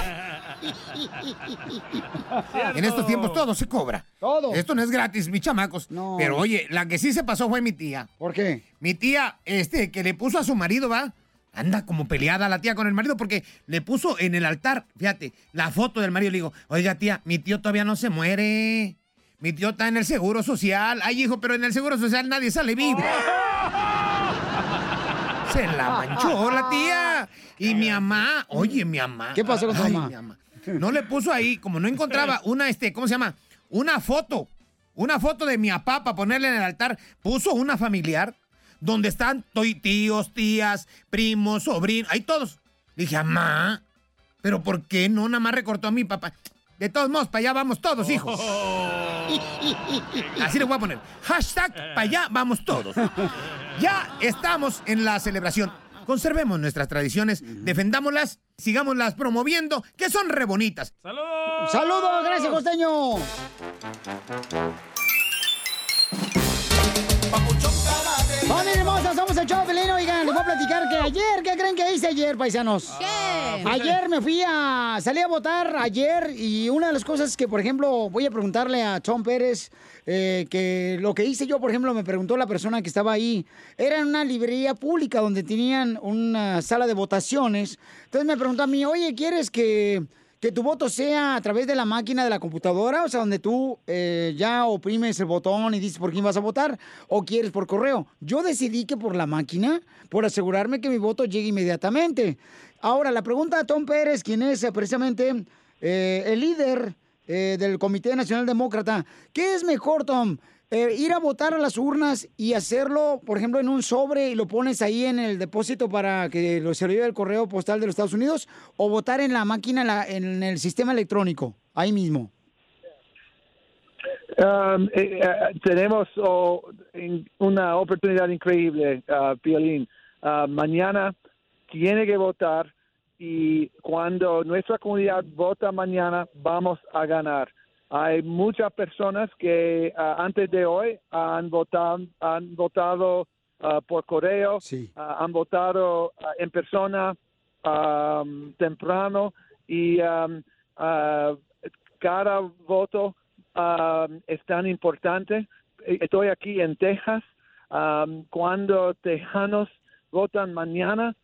en estos tiempos todo se cobra. Todo. Esto no es gratis, mis chamacos. Pero oye, la que sí se pasó fue mi tía. ¿Por qué? Mi tía, este, que le puso a su marido, ¿va? Anda como peleada la tía con el marido porque le puso en el altar, fíjate, la foto del marido. Le digo, oiga tía, mi tío todavía no se muere. Mi tío está en el seguro social. Ay, hijo, pero en el seguro social nadie sale vivo. [LAUGHS] Se la manchó la tía. Y mi mamá, oye, mi mamá. ¿Qué pasó con tu mamá? No le puso ahí, como no encontraba una, este, ¿cómo se llama? Una foto. Una foto de mi papá para ponerle en el altar. Puso una familiar donde están tíos, tías, primos, sobrinos, ahí todos. Dije, mamá, ¿pero por qué no nada más recortó a mi papá? De todos modos, para allá vamos todos, hijos. [LAUGHS] Así le voy a poner. Hashtag para allá vamos todos. [LAUGHS] Ya estamos en la celebración. Conservemos nuestras tradiciones, defendámoslas, sigámoslas promoviendo, que son re bonitas. ¡Saludos! ¡Saludos! ¡Gracias, costeño! Familia hermosa, somos el show Pelín. Oigan, les voy a platicar que ayer, ¿qué creen que hice ayer, paisanos? ¿Qué? Ayer me fui a... Salí a votar ayer y una de las cosas que, por ejemplo, voy a preguntarle a Tom Pérez, eh, que lo que hice yo, por ejemplo, me preguntó la persona que estaba ahí, era en una librería pública donde tenían una sala de votaciones. Entonces me preguntó a mí, oye, ¿quieres que que tu voto sea a través de la máquina de la computadora, o sea, donde tú eh, ya oprimes el botón y dices por quién vas a votar, o quieres por correo. Yo decidí que por la máquina, por asegurarme que mi voto llegue inmediatamente. Ahora, la pregunta a Tom Pérez, quien es eh, precisamente eh, el líder del Comité Nacional Demócrata, ¿qué es mejor, Tom? Eh, ir a votar a las urnas y hacerlo, por ejemplo, en un sobre y lo pones ahí en el depósito para que lo se el correo postal de los Estados Unidos, o votar en la máquina, la- en el sistema electrónico, ahí mismo. Um, eh, eh, tenemos oh, una oportunidad increíble, uh, Piolín. Uh, mañana tiene que votar y cuando nuestra comunidad vota mañana vamos a ganar. Hay muchas personas que uh, antes de hoy han votado, han votado uh, por correo, uh, han votado en persona um, temprano y um, uh, cada voto es tan importante. Eh, Estoy aquí en Texas. um, cuando tejanos votan mañana,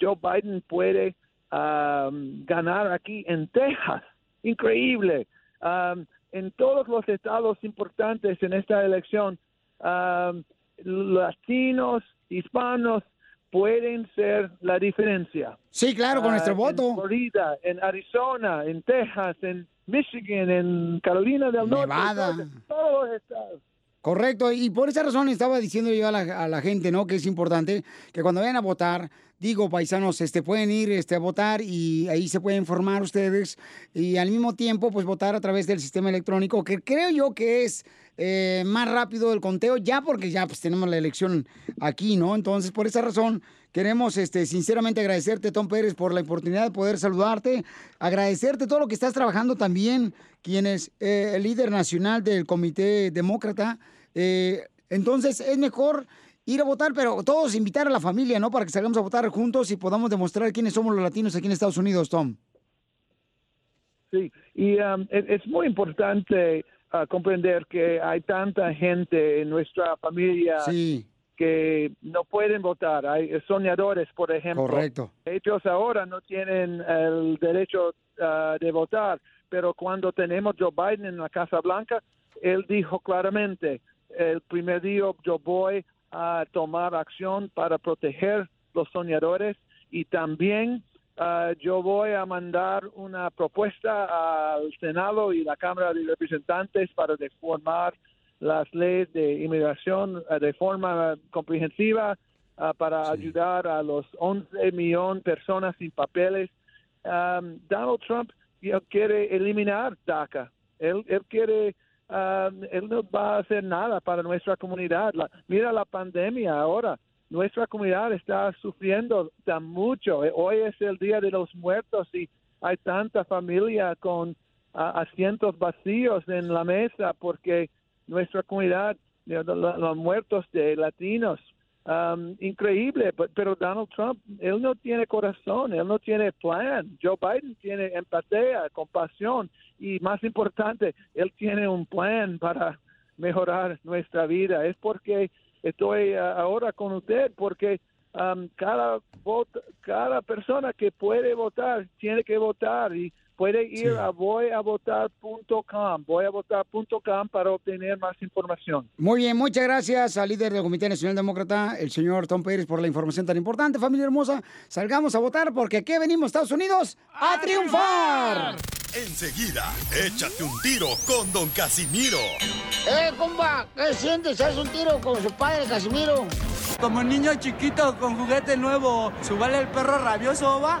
Joe Biden puede ganar aquí en Texas. Increíble. Um, en todos los estados importantes en esta elección, um, latinos, hispanos pueden ser la diferencia. Sí, claro, con Ah, nuestro voto. En Florida, en Arizona, en Texas, en Michigan, en Carolina del Norte. Nevada. en Todos los estados. Correcto, y por esa razón estaba diciendo yo a la, a la gente, ¿no? Que es importante que cuando vayan a votar, digo, paisanos, este, pueden ir este, a votar y ahí se pueden informar ustedes y al mismo tiempo, pues votar a través del sistema electrónico, que creo yo que es eh, más rápido el conteo, ya porque ya pues tenemos la elección aquí, ¿no? Entonces, por esa razón, queremos este, sinceramente agradecerte, Tom Pérez, por la oportunidad de poder saludarte, agradecerte todo lo que estás trabajando también, quien es eh, el líder nacional del Comité Demócrata. Eh, entonces, es mejor ir a votar, pero todos invitar a la familia, ¿no? Para que salgamos a votar juntos y podamos demostrar quiénes somos los latinos aquí en Estados Unidos, Tom. Sí, y um, es, es muy importante uh, comprender que hay tanta gente en nuestra familia que no pueden votar. Hay soñadores, por ejemplo. Correcto. Ellos ahora no tienen el derecho uh, de votar, pero cuando tenemos Joe Biden en la Casa Blanca, él dijo claramente, el primer día yo voy a tomar acción para proteger los soñadores y también ah, yo voy a mandar una propuesta al Senado y la Cámara de Representantes para reformar las leyes de inmigración eh, de forma comprensiva ah, para ayudar a los 11 millones de personas sin papeles. Um, Donald Trump quiere eliminar DACA. Él, él quiere, um, él no va a hacer nada para nuestra comunidad. La- mira la pandemia ahora. Nuestra comunidad está sufriendo tan mucho. Eh, Hoy es el Día de los Muertos y hay tanta familia con ah, asientos vacíos en la mesa porque nuestra comunidad, la- los muertos de latinos, um, increíble, pe- pero Donald Trump, él no tiene corazón, él no tiene plan. Joe Biden tiene empatía, compasión y más importante, él tiene un plan para mejorar nuestra vida. Es porque estoy ah, ahora con usted, porque um, cada voto, cada persona que puede votar tiene que votar y puede ir a voyavotar.com, voyavotar.com para obtener más información. Muy bien, muchas gracias al líder del Comité Nacional Demócrata, el señor Tom Pérez, por la información tan importante. Familia hermosa, salgamos a votar porque aquí venimos, Estados Unidos, a triunfar. Enseguida, échate un tiro con Don Casimiro. ¡Eh, compa! ¿Qué sientes? ¿Haz un tiro con su padre, Casimiro? Como niño chiquito con juguete nuevo, ¿subale el perro rabioso, va?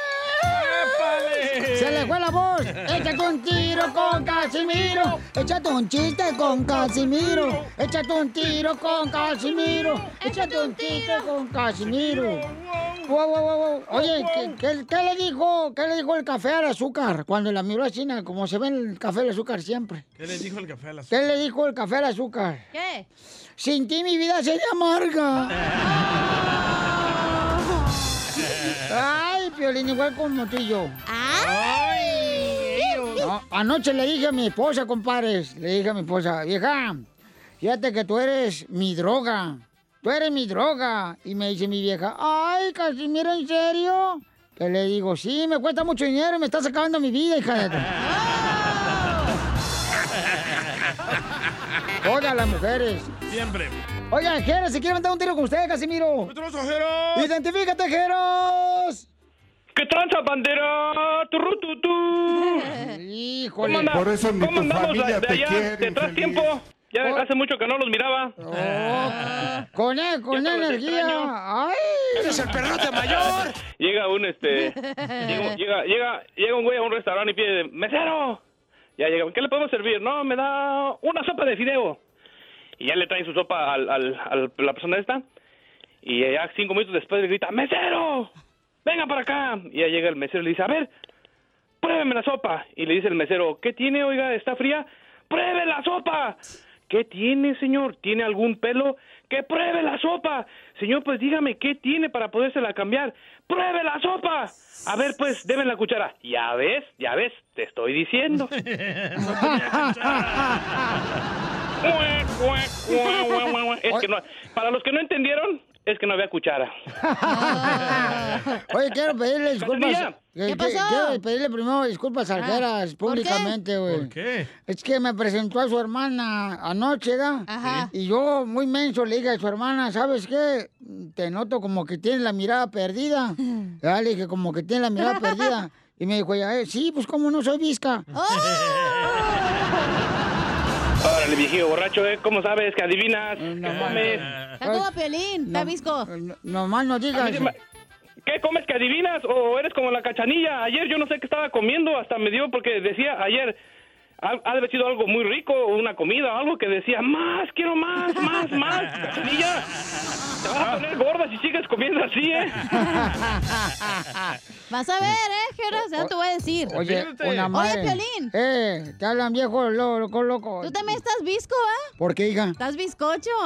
Se le fue la voz. Échate un tiro con Casimiro. Échate un chiste con Casimiro. Échate un tiro con Casimiro. Échate un chiste con Casimiro. Wow, wow, wow, wow. Oye, ¿qué, qué, qué le dijo, ¿qué le dijo el café al azúcar cuando la miró a China? Como se ve en el café al azúcar siempre. ¿Qué le dijo el café a la azúcar? ¿Qué le dijo el café al azúcar? ¿Qué? Sin ti mi vida sería amarga. [LAUGHS] Piolín, igual como tú y yo. No, anoche le dije a mi esposa, compadres, le dije a mi esposa, vieja, fíjate que tú eres mi droga. Tú eres mi droga. Y me dice mi vieja, ay, Casimiro, ¿en serio? Que le digo, sí, me cuesta mucho dinero y me estás acabando mi vida, hija de... Todas [LAUGHS] las mujeres. Siempre. Oigan, Jeros, si quiere mandar un tiro con usted, Casimiro. ¡Identifícate, Jeros! ¿Qué tranza, bandera? Turru, tu, tu. Híjole. ¿Cómo Por eso ni ¿Cómo tu familia de te allá? quiere, ¿Te traes infeliz. tiempo? Ya Oh. hace mucho que no los miraba. Con él, con te los energía. ¡Ay! ¡Eres el perrote mayor! [LAUGHS] Llega un, este... llega, llega, llega, llega un güey a un restaurante y pide, ¡mesero! Ya llega, ¿qué le podemos servir? No, me da una sopa de fideo. Y ya le traen su sopa al, al, al- la persona esta. Y ya cinco minutos después le grita, ¡mesero! ¡Venga para acá! Y ya llega el mesero y le dice, a ver, pruébeme la sopa. Y le dice el mesero, ¿qué tiene, oiga? ¿Está fría? ¡Pruebe la sopa! ¿Qué tiene, señor? ¿Tiene algún pelo? ¡Que pruebe la sopa! Señor, pues dígame, ¿qué tiene para podérsela cambiar? ¡Pruebe la sopa! A ver, pues, deme la cuchara. Ya ves, ya ves, te estoy diciendo. Es que no, para los que no entendieron, es que no había cuchara. Oye, quiero pedirle disculpas. Que- ¿Qué pasó? Quiero pedirle primero disculpas a ¿por qué? públicamente, güey. ¿Por qué? Es que me presentó a su hermana anoche, ¿da? Ajá. Y yo, muy menso, le dije a su hermana, ¿sabes qué? Te noto como que tienes la mirada perdida. Ya [LAUGHS] le dije, como que tienes la mirada perdida. Y me dijo ella, "Eh, sí, pues como no soy visca. [LAUGHS] Órale, viejillo borracho, ¿eh? ¿Cómo sabes que adivinas? ¿Qué Piolín, está visco. Nomás no A mí digas. ¿Qué comes que adivinas? ¿O eres como la cachanilla? Ayer yo no sé qué estaba comiendo, hasta me dio porque decía ayer, ha, de haber sido algo muy rico, una comida, algo que decía, más, quiero más, más, más, [LAUGHS] cachanilla. Te vas a poner gorda si sigues comiendo así, ¿eh? [LAUGHS] Vas a ver, ¿eh, Jeros? Ya te voy a decir. Oye, una madre. Oye, Piolín. Eh, te hablan viejo, loco, loco, loco. Tú también estás visco, ¿ah? ¿Por qué, hija? Estás bizcocho. [LAUGHS]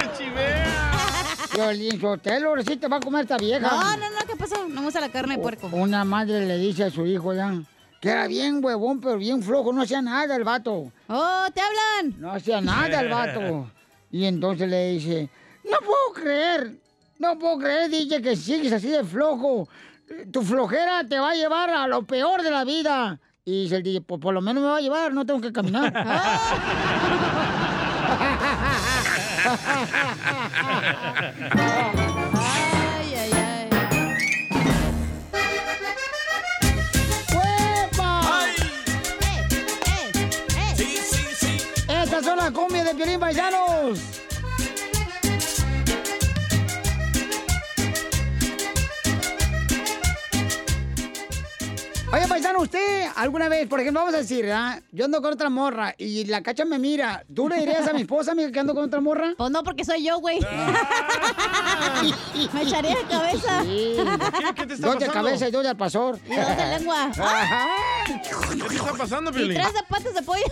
¡Se chivea! Violín Sotelo, ahora sí te va a comer esta vieja. No, no, no, ¿qué pasó? No me gusta la carne de puerco. Una madre le dice a su hijo ya que era bien huevón, pero bien flojo, no hacía nada el vato. ¡Oh, te hablan! No hacía nada el vato. [LAUGHS] Y entonces le dice, no puedo creer, no puedo creer, dice que sigues así de flojo. Tu flojera te va a llevar a lo peor de la vida. Y dice el DJ, pues por lo menos me va a llevar, no tengo que caminar. [LAUGHS] [LAUGHS] Cumbias de Piolín Paisanos. Oye, paisano, usted alguna vez, por ejemplo, vamos a decir, ¿ah? yo ando con otra morra y la cacha me mira. ¿Tú le dirías a mi esposa, amiga, que ando con otra morra? Pues no, porque soy yo, güey. [LAUGHS] me echaría de cabeza. Sí. ¿Qué te está Dos de pasando? cabeza y dos de al pasor. Y dos de lengua. [LAUGHS] ¿Qué te está pasando, Y Piolín? tres de patas de pollo.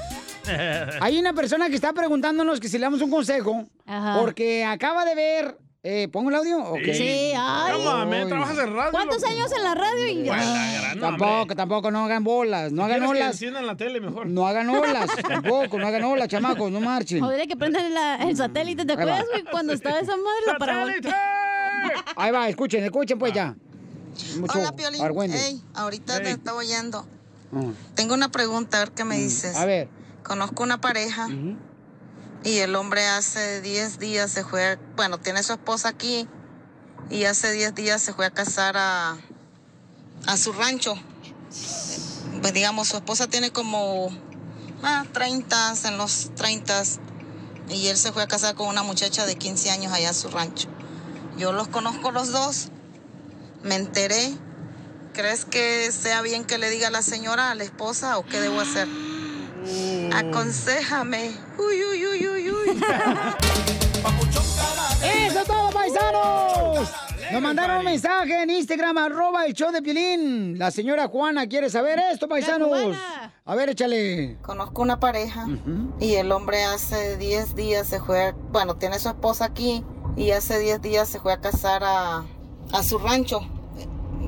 [LAUGHS] Hay una persona que está preguntándonos que si le damos un consejo Ajá. porque acaba de ver. Eh, ¿Pongo el audio? Sí, ay. Llámame, trabajas en radio. ¿Cuántos loco. años en la radio? Y... Bueno, Ay, gran Tampoco, hombre. tampoco, no hagan bolas, no hagan ¿Quieres que olas. enciendan la tele mejor? No hagan olas, [LAUGHS] tampoco, no hagan olas, chamacos, no marchen. Podría que prendan la- el satélite. ¿Te acuerdas, güey? Cuando estaba esa madre parabólica. Ahí va, escuchen, escuchen pues ya. Mucho Hola, Piolín. argüende. Ey, ahorita te estaba oyendo. Ah. Tengo una pregunta, a ver qué me dices. A ver. Conozco una pareja y el hombre hace 10 días se fue, bueno, tiene su esposa aquí y hace 10 días se fue a casar a, a su rancho. pues digamos, su esposa tiene como ah, 30, en los 30, y él se fue a casar con una muchacha de 15 años allá a su rancho. Yo los conozco los dos, me enteré. ¿Crees que sea bien que le diga a la señora, a la esposa, o qué debo hacer? Aconsejame. Uy, uy, uy, uy, uy. [LAUGHS] ¡Eso es todo, paisanos! Nos mandaron un mensaje en Instagram, arroba el show de Piolín. La señora Juana quiere saber esto, paisanos. A ver, échale. Conozco una pareja y el hombre hace 10 días se fue, a- bueno, tiene su esposa aquí y hace 10 días se fue a casar a, a su rancho.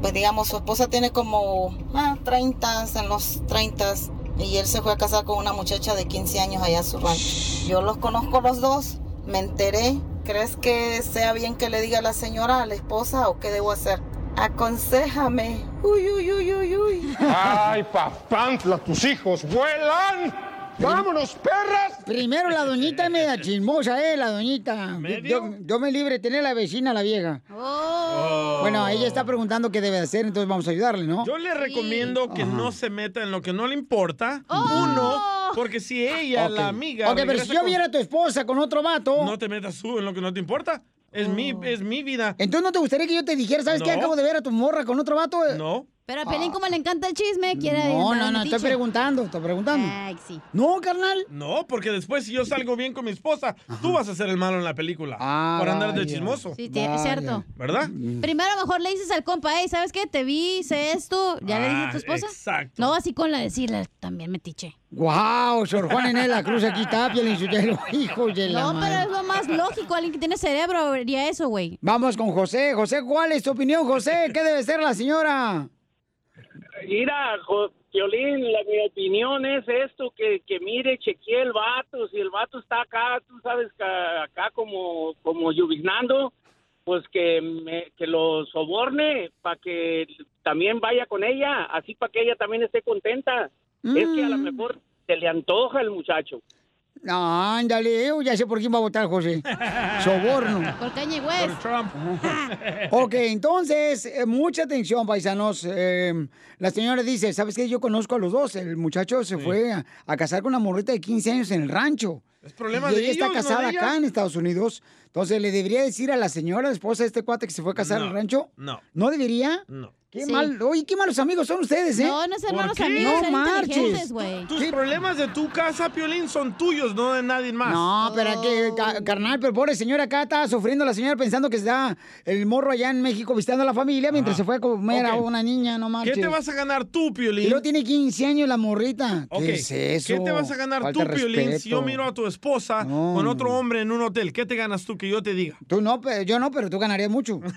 Pues digamos, su esposa tiene como ah, 30, en los 30 y él se fue a casar con una muchacha de 15 años allá a su rancho. Yo los conozco los dos, me enteré. ¿Crees que sea bien que le diga a la señora, a la esposa, o qué debo hacer? Aconsejame. Uy, uy, uy, uy, uy. ¡Ay, papantla, tus hijos vuelan! ¡Vámonos, perras! Primero la doñita es media chismosa, ¿eh? La doñita. Yo, yo me libre de tener la vecina, la vieja. Bueno, ella está preguntando qué debe hacer, entonces vamos a ayudarle, ¿no? Yo le recomiendo que Ajá. no se meta en lo que no le importa. Uno, porque si ella, la amiga. Ok, pero si yo con- viera a tu esposa con otro vato. No te metas tú en lo que no te importa. Es, mi, es mi vida. Entonces no te gustaría que yo te dijera, ¿sabes qué? No. Acabo de ver a tu morra con otro vato. No. Pero a Pelín, como le encanta el chisme, quiere. No, no, no, estoy preguntando, estoy preguntando. Ay, sí. No, carnal. No, porque después si yo salgo bien con mi esposa, tú vas a ser el malo en la película. Ah, por andar de chismoso. Sí, es cierto. ¿Verdad? Primero a lo mejor le dices al compa, hey, ¿sabes qué? Te vi, sé esto. ¿Ya le dices a tu Ah, esposa? exacto. No, así con la decirle también metiche. Wow, Sor Juan Inés la Cruz aquí está, Piolín Sotelo, hijo de la No, madre. pero es lo más lógico. Alguien que tiene cerebro haría eso, güey. Vamos con José. José, ¿cuál es tu opinión, José? ¿Qué debe ser la señora? Mira, Violín, la, mi opinión es esto, que, que mire, chequee el vato, si el vato está acá, tú sabes, que acá como, como lluviznando, pues que, me- que lo soborne para que también vaya con ella, así para que ella también esté contenta. Es que a lo mejor se le antoja el muchacho. No, ándale, yo ya sé por quién va a votar, José. [LAUGHS] Soborno. Por Kanye West. [LAUGHS] Ok, entonces, eh, mucha atención, paisanos. Eh, la señora dice, ¿sabes qué? Yo conozco a los dos. El muchacho se fue a, a casar con una morrita de 15 años en el rancho. Es problema y de ella está ellos, casada acá en Estados Unidos. Entonces, ¿le debería decir a la señora, esposa de este cuate que se fue a casar No, al rancho? No. ¿No debería? No. Qué Sí. mal, oye, qué malos amigos son ustedes, ¿eh? No, no ¿Por malos qué? amigos, No marches. güey. Tus problemas de tu casa, Piolín, son tuyos, no de nadie más. No, pero que, ca- carnal, pero pobre señora acá está sufriendo la señora pensando que está el morro allá en México visitando a la familia mientras se fue a comer a una niña, no ¿Qué marches. te vas a ganar tú, Piolín? luego tiene 15 años la morrita. ¿Qué es eso? ¿Qué te vas a ganar Falta tú, Piolín, si yo miro a tu esposa No, con otro hombre en un hotel? ¿Qué te ganas tú que yo te diga? Tú no, pero yo no, pero tú ganarías mucho. [LAUGHS]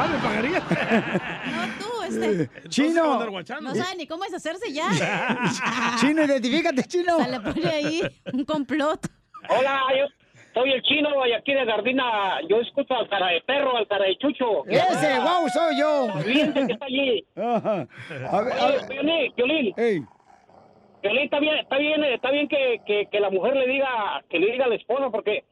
Ah, me pagaría. No, tú, este. Chino. No sabe ni cómo deshacerse ya. [LAUGHS] Chino, identifícate, chino. Se le pone ahí un complot. Hola, yo soy el chino y aquí de Gardina, yo escucho al cara de perro, al cara de chucho. Ese, wow, soy yo. Cliente que está allí. Ajá. A ver, a ver. Ey. Piolín, está bien, está bien, está bien que, que, que la mujer le diga, que le diga a la esposa, porque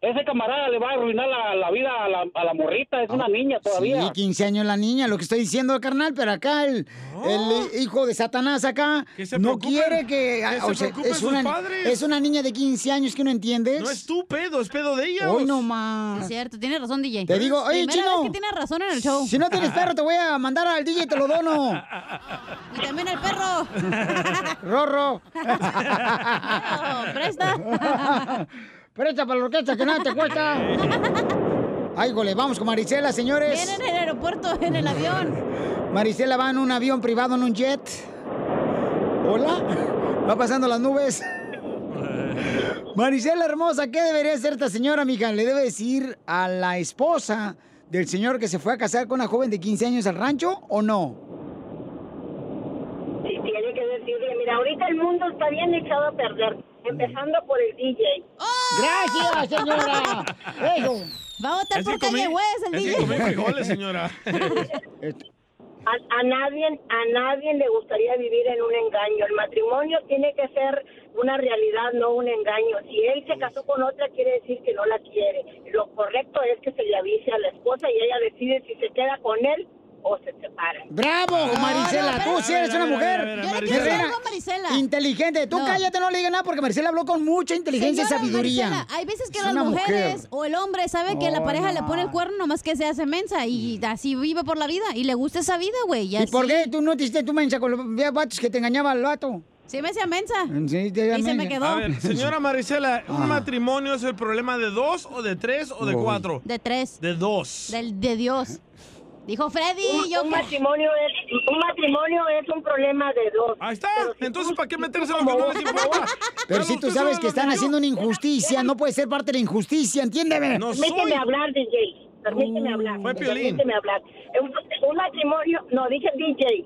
ese camarada le va a arruinar la, la vida a la, a la morrita, es una niña todavía. Sí, 15 años la niña, lo que estoy diciendo, carnal, pero acá el, el hijo de Satanás acá se no quiere que... Que se sea, es, sus una, padres. es una niña de 15 años que no entiendes. No es tu pedo, es pedo de ella. Hoy no Es más. cierto, tiene razón, DJ. Te digo, oye, Primera chino. vez que tiene razón en el show. Si no tienes perro, te voy a mandar al DJ y te lo dono. [LAUGHS] Y también el perro. Rorro. [LAUGHS] Presta. [LAUGHS] Presta para la orquesta que nada te cuesta. [LAUGHS] Ay, gole, vamos con Marisela, señores. Viene en el aeropuerto, en el avión. [LAUGHS] Marisela va en un avión privado, en un jet. Hola. Va pasando las nubes. [LAUGHS] Marisela hermosa, ¿qué debería hacer esta señora, mija? ¿Le debe decir a la esposa del señor que se fue a casar con una joven de 15 años al rancho o no? Sí, tiene que decirle, mira, ahorita el mundo está bien echado a perder, empezando por el DJ. ¡Gracias, señora! Eso. Va a votar Es por Kanye West, el es que DJ. comí frijoles, señora. A, a nadie, a nadie le gustaría vivir en un engaño. El matrimonio tiene que ser una realidad, no un engaño. Si él se casó con otra, quiere decir que no la quiere. Lo correcto es que se le avise a la esposa y ella decide si se queda con él o se separan. ¡Bravo, Marisela! Tú sí eres una mujer Yo le quiero a Marisela. inteligente. Tú No. cállate, no le digas nada porque Marisela habló con mucha inteligencia Señora y sabiduría. Marisela, hay veces que Es las mujeres mujer. o el hombre sabe que la Oh, pareja no. le pone el cuerno nomás que se hace mensa y así vive por la vida y le gusta esa vida, güey. ¿Y por qué tú no te hiciste tu mensa con los vatos que te engañaba al vato? Sí me hacía mensa. Sí, te Y se me quedó. A ver, señora Marisela, ¿un Ah. matrimonio es el problema de dos o de tres o de Uy. cuatro? De tres. De dos. Del, de Dios. [LAUGHS] Dijo Freddy, Un, yo un que- matrimonio es un matrimonio es un problema de dos. Ahí está. Entonces, ¿para qué meterse en lo que no les importa? Pero si tú sabes que están haciendo una injusticia, no puede ser parte de la injusticia, entiéndeme. Permíteme hablar, DJ. Permíteme hablar. fue Piolín. Permíteme hablar. Un, un matrimonio, no, dije DJ.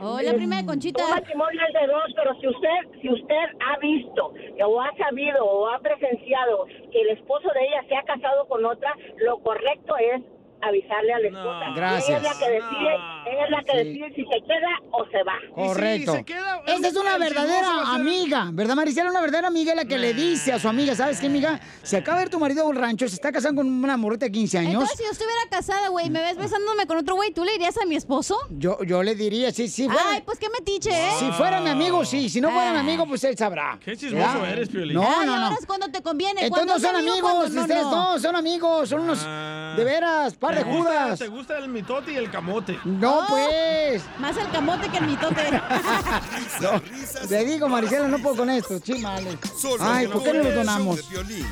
Oh, la prima de Conchita. Un matrimonio es de dos, pero si usted, si usted ha visto o ha sabido o ha presenciado que el esposo de ella se ha casado con otra, lo correcto es avisarle a la esposa. Gracias. Ella es la que decide, ella es la que Sí. decide si se queda o se va. Correcto. Esa es una verdadera amiga, ¿verdad, Maricela? Una verdadera amiga es la que le dice a su amiga, ¿sabes qué, amiga? Se acaba de ir tu marido a un rancho, se está casando con una morrita de 15 años. Entonces, si yo estuviera casada, güey, me ves besándome con otro güey, ¿tú le irías a mi esposo? Yo, yo le diría, sí, sí. fuera- Ay, pues qué metiche, ¿eh? Si fuera mi amigo, sí. Si no fuera mi amigo, pues él sabrá. Qué chismoso ¿Verdad? eres, Piolín. No, Ay, no, no. ahora es cuando te conviene. Entonces no son amigos, ustedes no. no, son amigos, son unos de veras, par de ¿Te gusta- judas. ¿Te gusta el mitote y el camote? No, Oh, pues. Más el camote que el mitote. [LAUGHS] No, te digo, Maricela, no puedo con esto, chimales. Ay, ¿por qué no lo donamos? de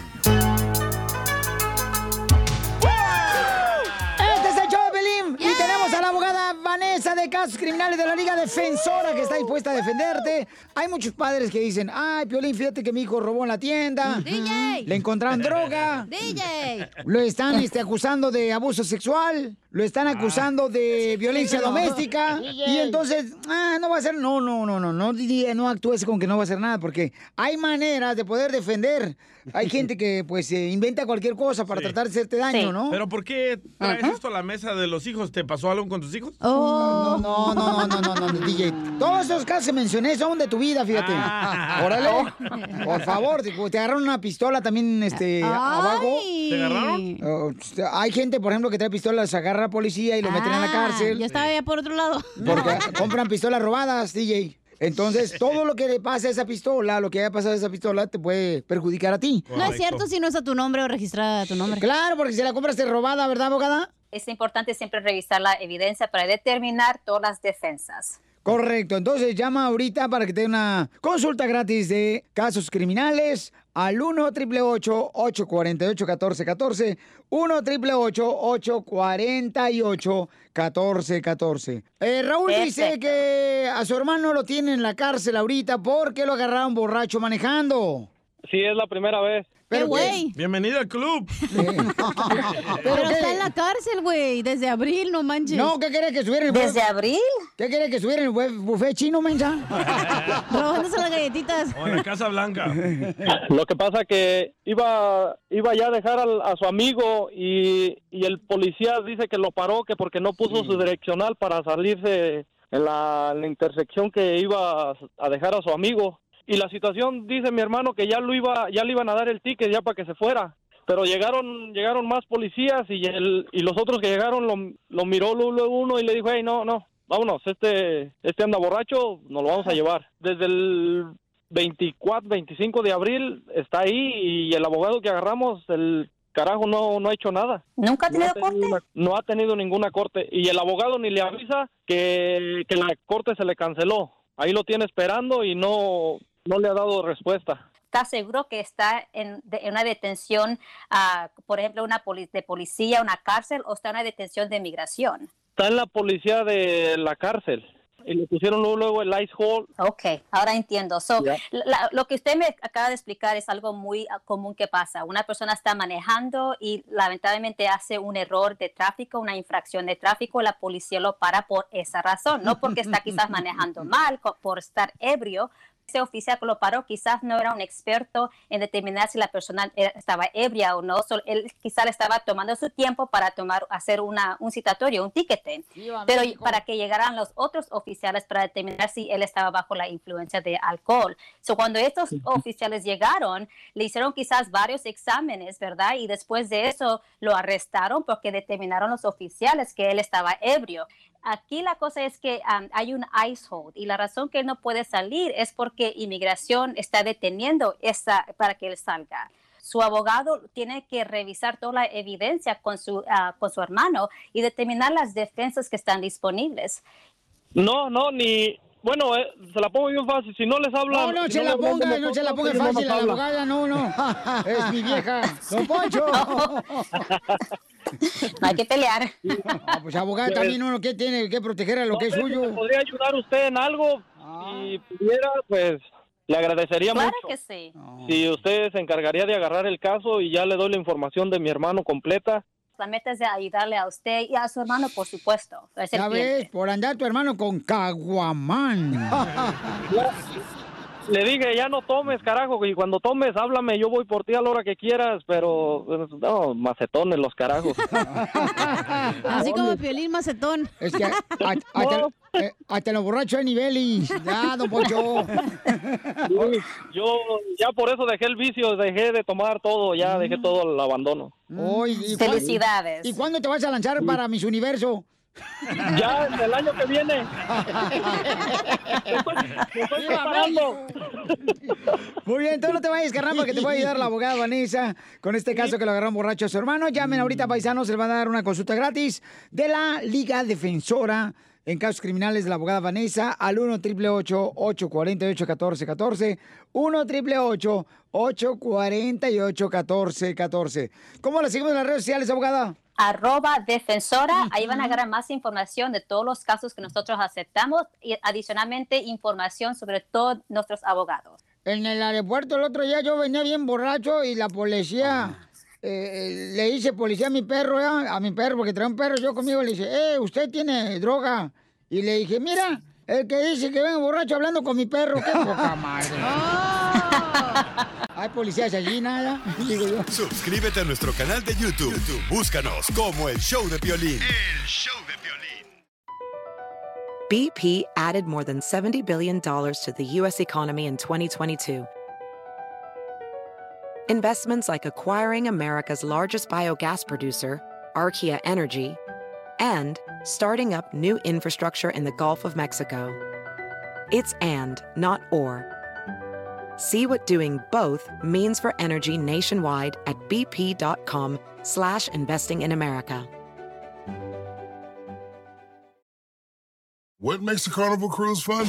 Y tenemos a la abogada Vanessa de Casos Criminales de la Liga Defensora que está dispuesta a defenderte. Hay muchos padres que dicen, ay, Piolín, fíjate que mi hijo robó en la tienda. DJ. Le encontraron droga. DJ. Lo están este, acusando de abuso sexual, lo están acusando de violencia No. doméstica. DJ. Y entonces, ah, no va a ser, no, no, no, no, no, no actúes con que no va a hacer nada, porque hay maneras de poder defender. Hay gente que pues eh, inventa cualquier cosa para tratar de hacerte daño, ¿no? ¿Pero por qué traes esto a la mesa de los hijos? ¿Te pasó algo con tus hijos? No, no, no, no, no, no, no, DJ. Todos esos casos que mencioné son de tu vida, fíjate. Ah. Órale. Por favor, te, te agarraron una pistola también este, abajo. ¿Te agarraron? Oh, hay gente, por ejemplo, que trae pistolas, agarra a la policía y lo meten en la cárcel. Ah, Yo estaba allá por otro lado. [LAUGHS] Porque compran pistolas robadas, DJ. Entonces, todo lo que le pasa a esa pistola, lo que haya pasado a esa pistola, te puede perjudicar a ti. No es cierto si no es a tu nombre o registrada a tu nombre. Claro, porque si la compraste robada, ¿verdad, abogada? Es importante siempre revisar la evidencia para determinar todas las defensas. Correcto, entonces llama ahorita para que te dé una consulta gratis de casos criminales al 1 888 848 1414 1 888 848 1414 eh, Raúl dice que a su hermano lo tiene en la cárcel ahorita porque lo agarraron borracho manejando. Sí, es la primera vez. Pero, güey. Bienvenido al club. [LAUGHS] Pero, qué? está en la cárcel, güey, desde abril, no manches. No, ¿qué quiere que subiera el ¿Desde abril? ¿Qué quiere que subiera el buf- buffet chino, mensa? [LAUGHS] Robándose las galletitas. O en la Casa Blanca. [LAUGHS] Lo que pasa que iba iba ya a dejar al- a su amigo y, y el policía dice que lo paró que porque no puso su direccional para salirse en la, en la intersección que iba a dejar a su amigo. Y la situación dice mi hermano que ya lo iba ya le iban a dar el ticket ya para que se fuera. Pero llegaron llegaron más policías y el, y los otros que llegaron lo, lo miró luego uno y le dijo, hey, no, no, vámonos, este este anda borracho, nos lo vamos a llevar. Desde el 24, 25 de abril está ahí y el abogado que agarramos, el carajo no, no ha hecho nada. ¿Nunca ha tenido corte? no ha tenido ninguna corte y el abogado ni le avisa que, que la corte se le canceló. Ahí lo tiene esperando y no, no le ha dado respuesta. ¿Está seguro que está en, de- en una detención, ah, por ejemplo, una poli- de policía, una cárcel, o está en una detención de migración? Está en la policía de la cárcel y le pusieron luego, luego el ice hold. Ok, ahora entiendo. So, Ya. la- lo que usted me acaba de explicar es algo muy ah, común que pasa. Una persona está manejando y lamentablemente hace un error de tráfico, una infracción de tráfico, la policía lo para por esa razón, no porque está quizás manejando [LAUGHS] mal, por estar ebrio. Ese oficial que lo paró quizás no era un experto en determinar si la persona estaba ebria o no. So, él quizás estaba tomando su tiempo para tomar, hacer una, un citatorio, un ticket. Pero para que llegaran los otros oficiales para determinar si él estaba bajo la influencia de alcohol. So, cuando estos oficiales llegaron, le hicieron quizás varios exámenes, ¿verdad? Y después de eso lo arrestaron porque determinaron los oficiales que él estaba ebrio. Aquí la cosa es que um, hay un ice hold y la razón que él no puede salir es porque inmigración está deteniendo esa para que él salga. Su abogado tiene que revisar toda la evidencia con su, ah, con su hermano y determinar las defensas que están disponibles. No, no, ni... Bueno, eh, se la pongo bien fácil. Si no les hablan... No, no si se la ponga, no se la ponga fácil a la abogada, no, no. [LAUGHS] Es mi vieja. Don Poncho. No hay que pelear. [LAUGHS] Ah, pues abogada también uno que tiene que proteger a lo que es si suyo. ¿Podría ayudar usted en algo? Si pudiera, pues le agradecería Claro mucho. que sí. Si usted se encargaría de agarrar el caso y ya le doy la información de mi hermano completa. La meta es de ayudarle a usted y a su hermano, por supuesto. Es el Ya cliente. ves, por andar tu hermano con caguamán. [LAUGHS] Le dije, ya no tomes, carajo, y cuando tomes, háblame, yo voy por ti a la hora que quieras, pero pues, no, macetones los carajos. [LAUGHS] Así como Piolín Macetón. Es que hasta, eh, hasta los borrachos hay niveles. Ya, don Poncho. Sí, yo ya por eso dejé el vicio, dejé de tomar todo, ya dejé todo el abandono. ¿y cuándo- Felicidades. ¿Y cuándo te vas a lanzar para Miss Universo? [LAUGHS] Ya, el año que viene. Me estoy preparando. Muy bien, entonces no te vayas, carnal, porque te va a ayudar la abogada Vanessa con este caso que lo agarraron borracho a su hermano. Llamen ahorita, paisanos, se les van a dar una consulta gratis de la Liga Defensora en casos criminales de la abogada Vanessa al 1 888 848 1414 1 888 848 1414 ¿Cómo la seguimos en las redes sociales, abogada? Arroba defensora, ahí van a agarrar más información de todos los casos que nosotros aceptamos y adicionalmente información sobre todos nuestros abogados. En el aeropuerto el otro día yo venía bien borracho y la policía, eh, le dice policía a mi perro, ¿ya? a mi perro, porque trae un perro yo conmigo, le dice, eh, usted tiene droga. Y le dije, mira, el que dice que vengo borracho hablando con mi perro, qué poca [LAUGHS] madre. Hay policías allí, nada, [LAUGHS] digo yo. Suscríbete a nuestro canal de YouTube. YouTube, Búscanos como El Show de Piolín. BP added more than $70 billion to the U.S. economy in 2022. Investments like acquiring America's largest biogas producer, Archaea Energy, and starting up new infrastructure in the Gulf of Mexico. It's and, not or. See what doing both means for energy nationwide at bp.com slash investing in America. What makes a carnival cruise fun?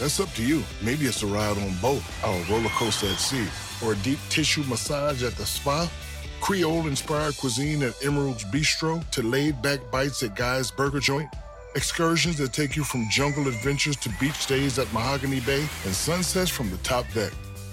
That's up to you. Maybe it's a ride on boat, a roller coaster at sea, or a deep tissue massage at the spa. Creole inspired cuisine at Emerald's Bistro to laid back bites at Guy's Burger Joint. Excursions that take you from jungle adventures to beach stays at Mahogany Bay and sunsets from the top deck.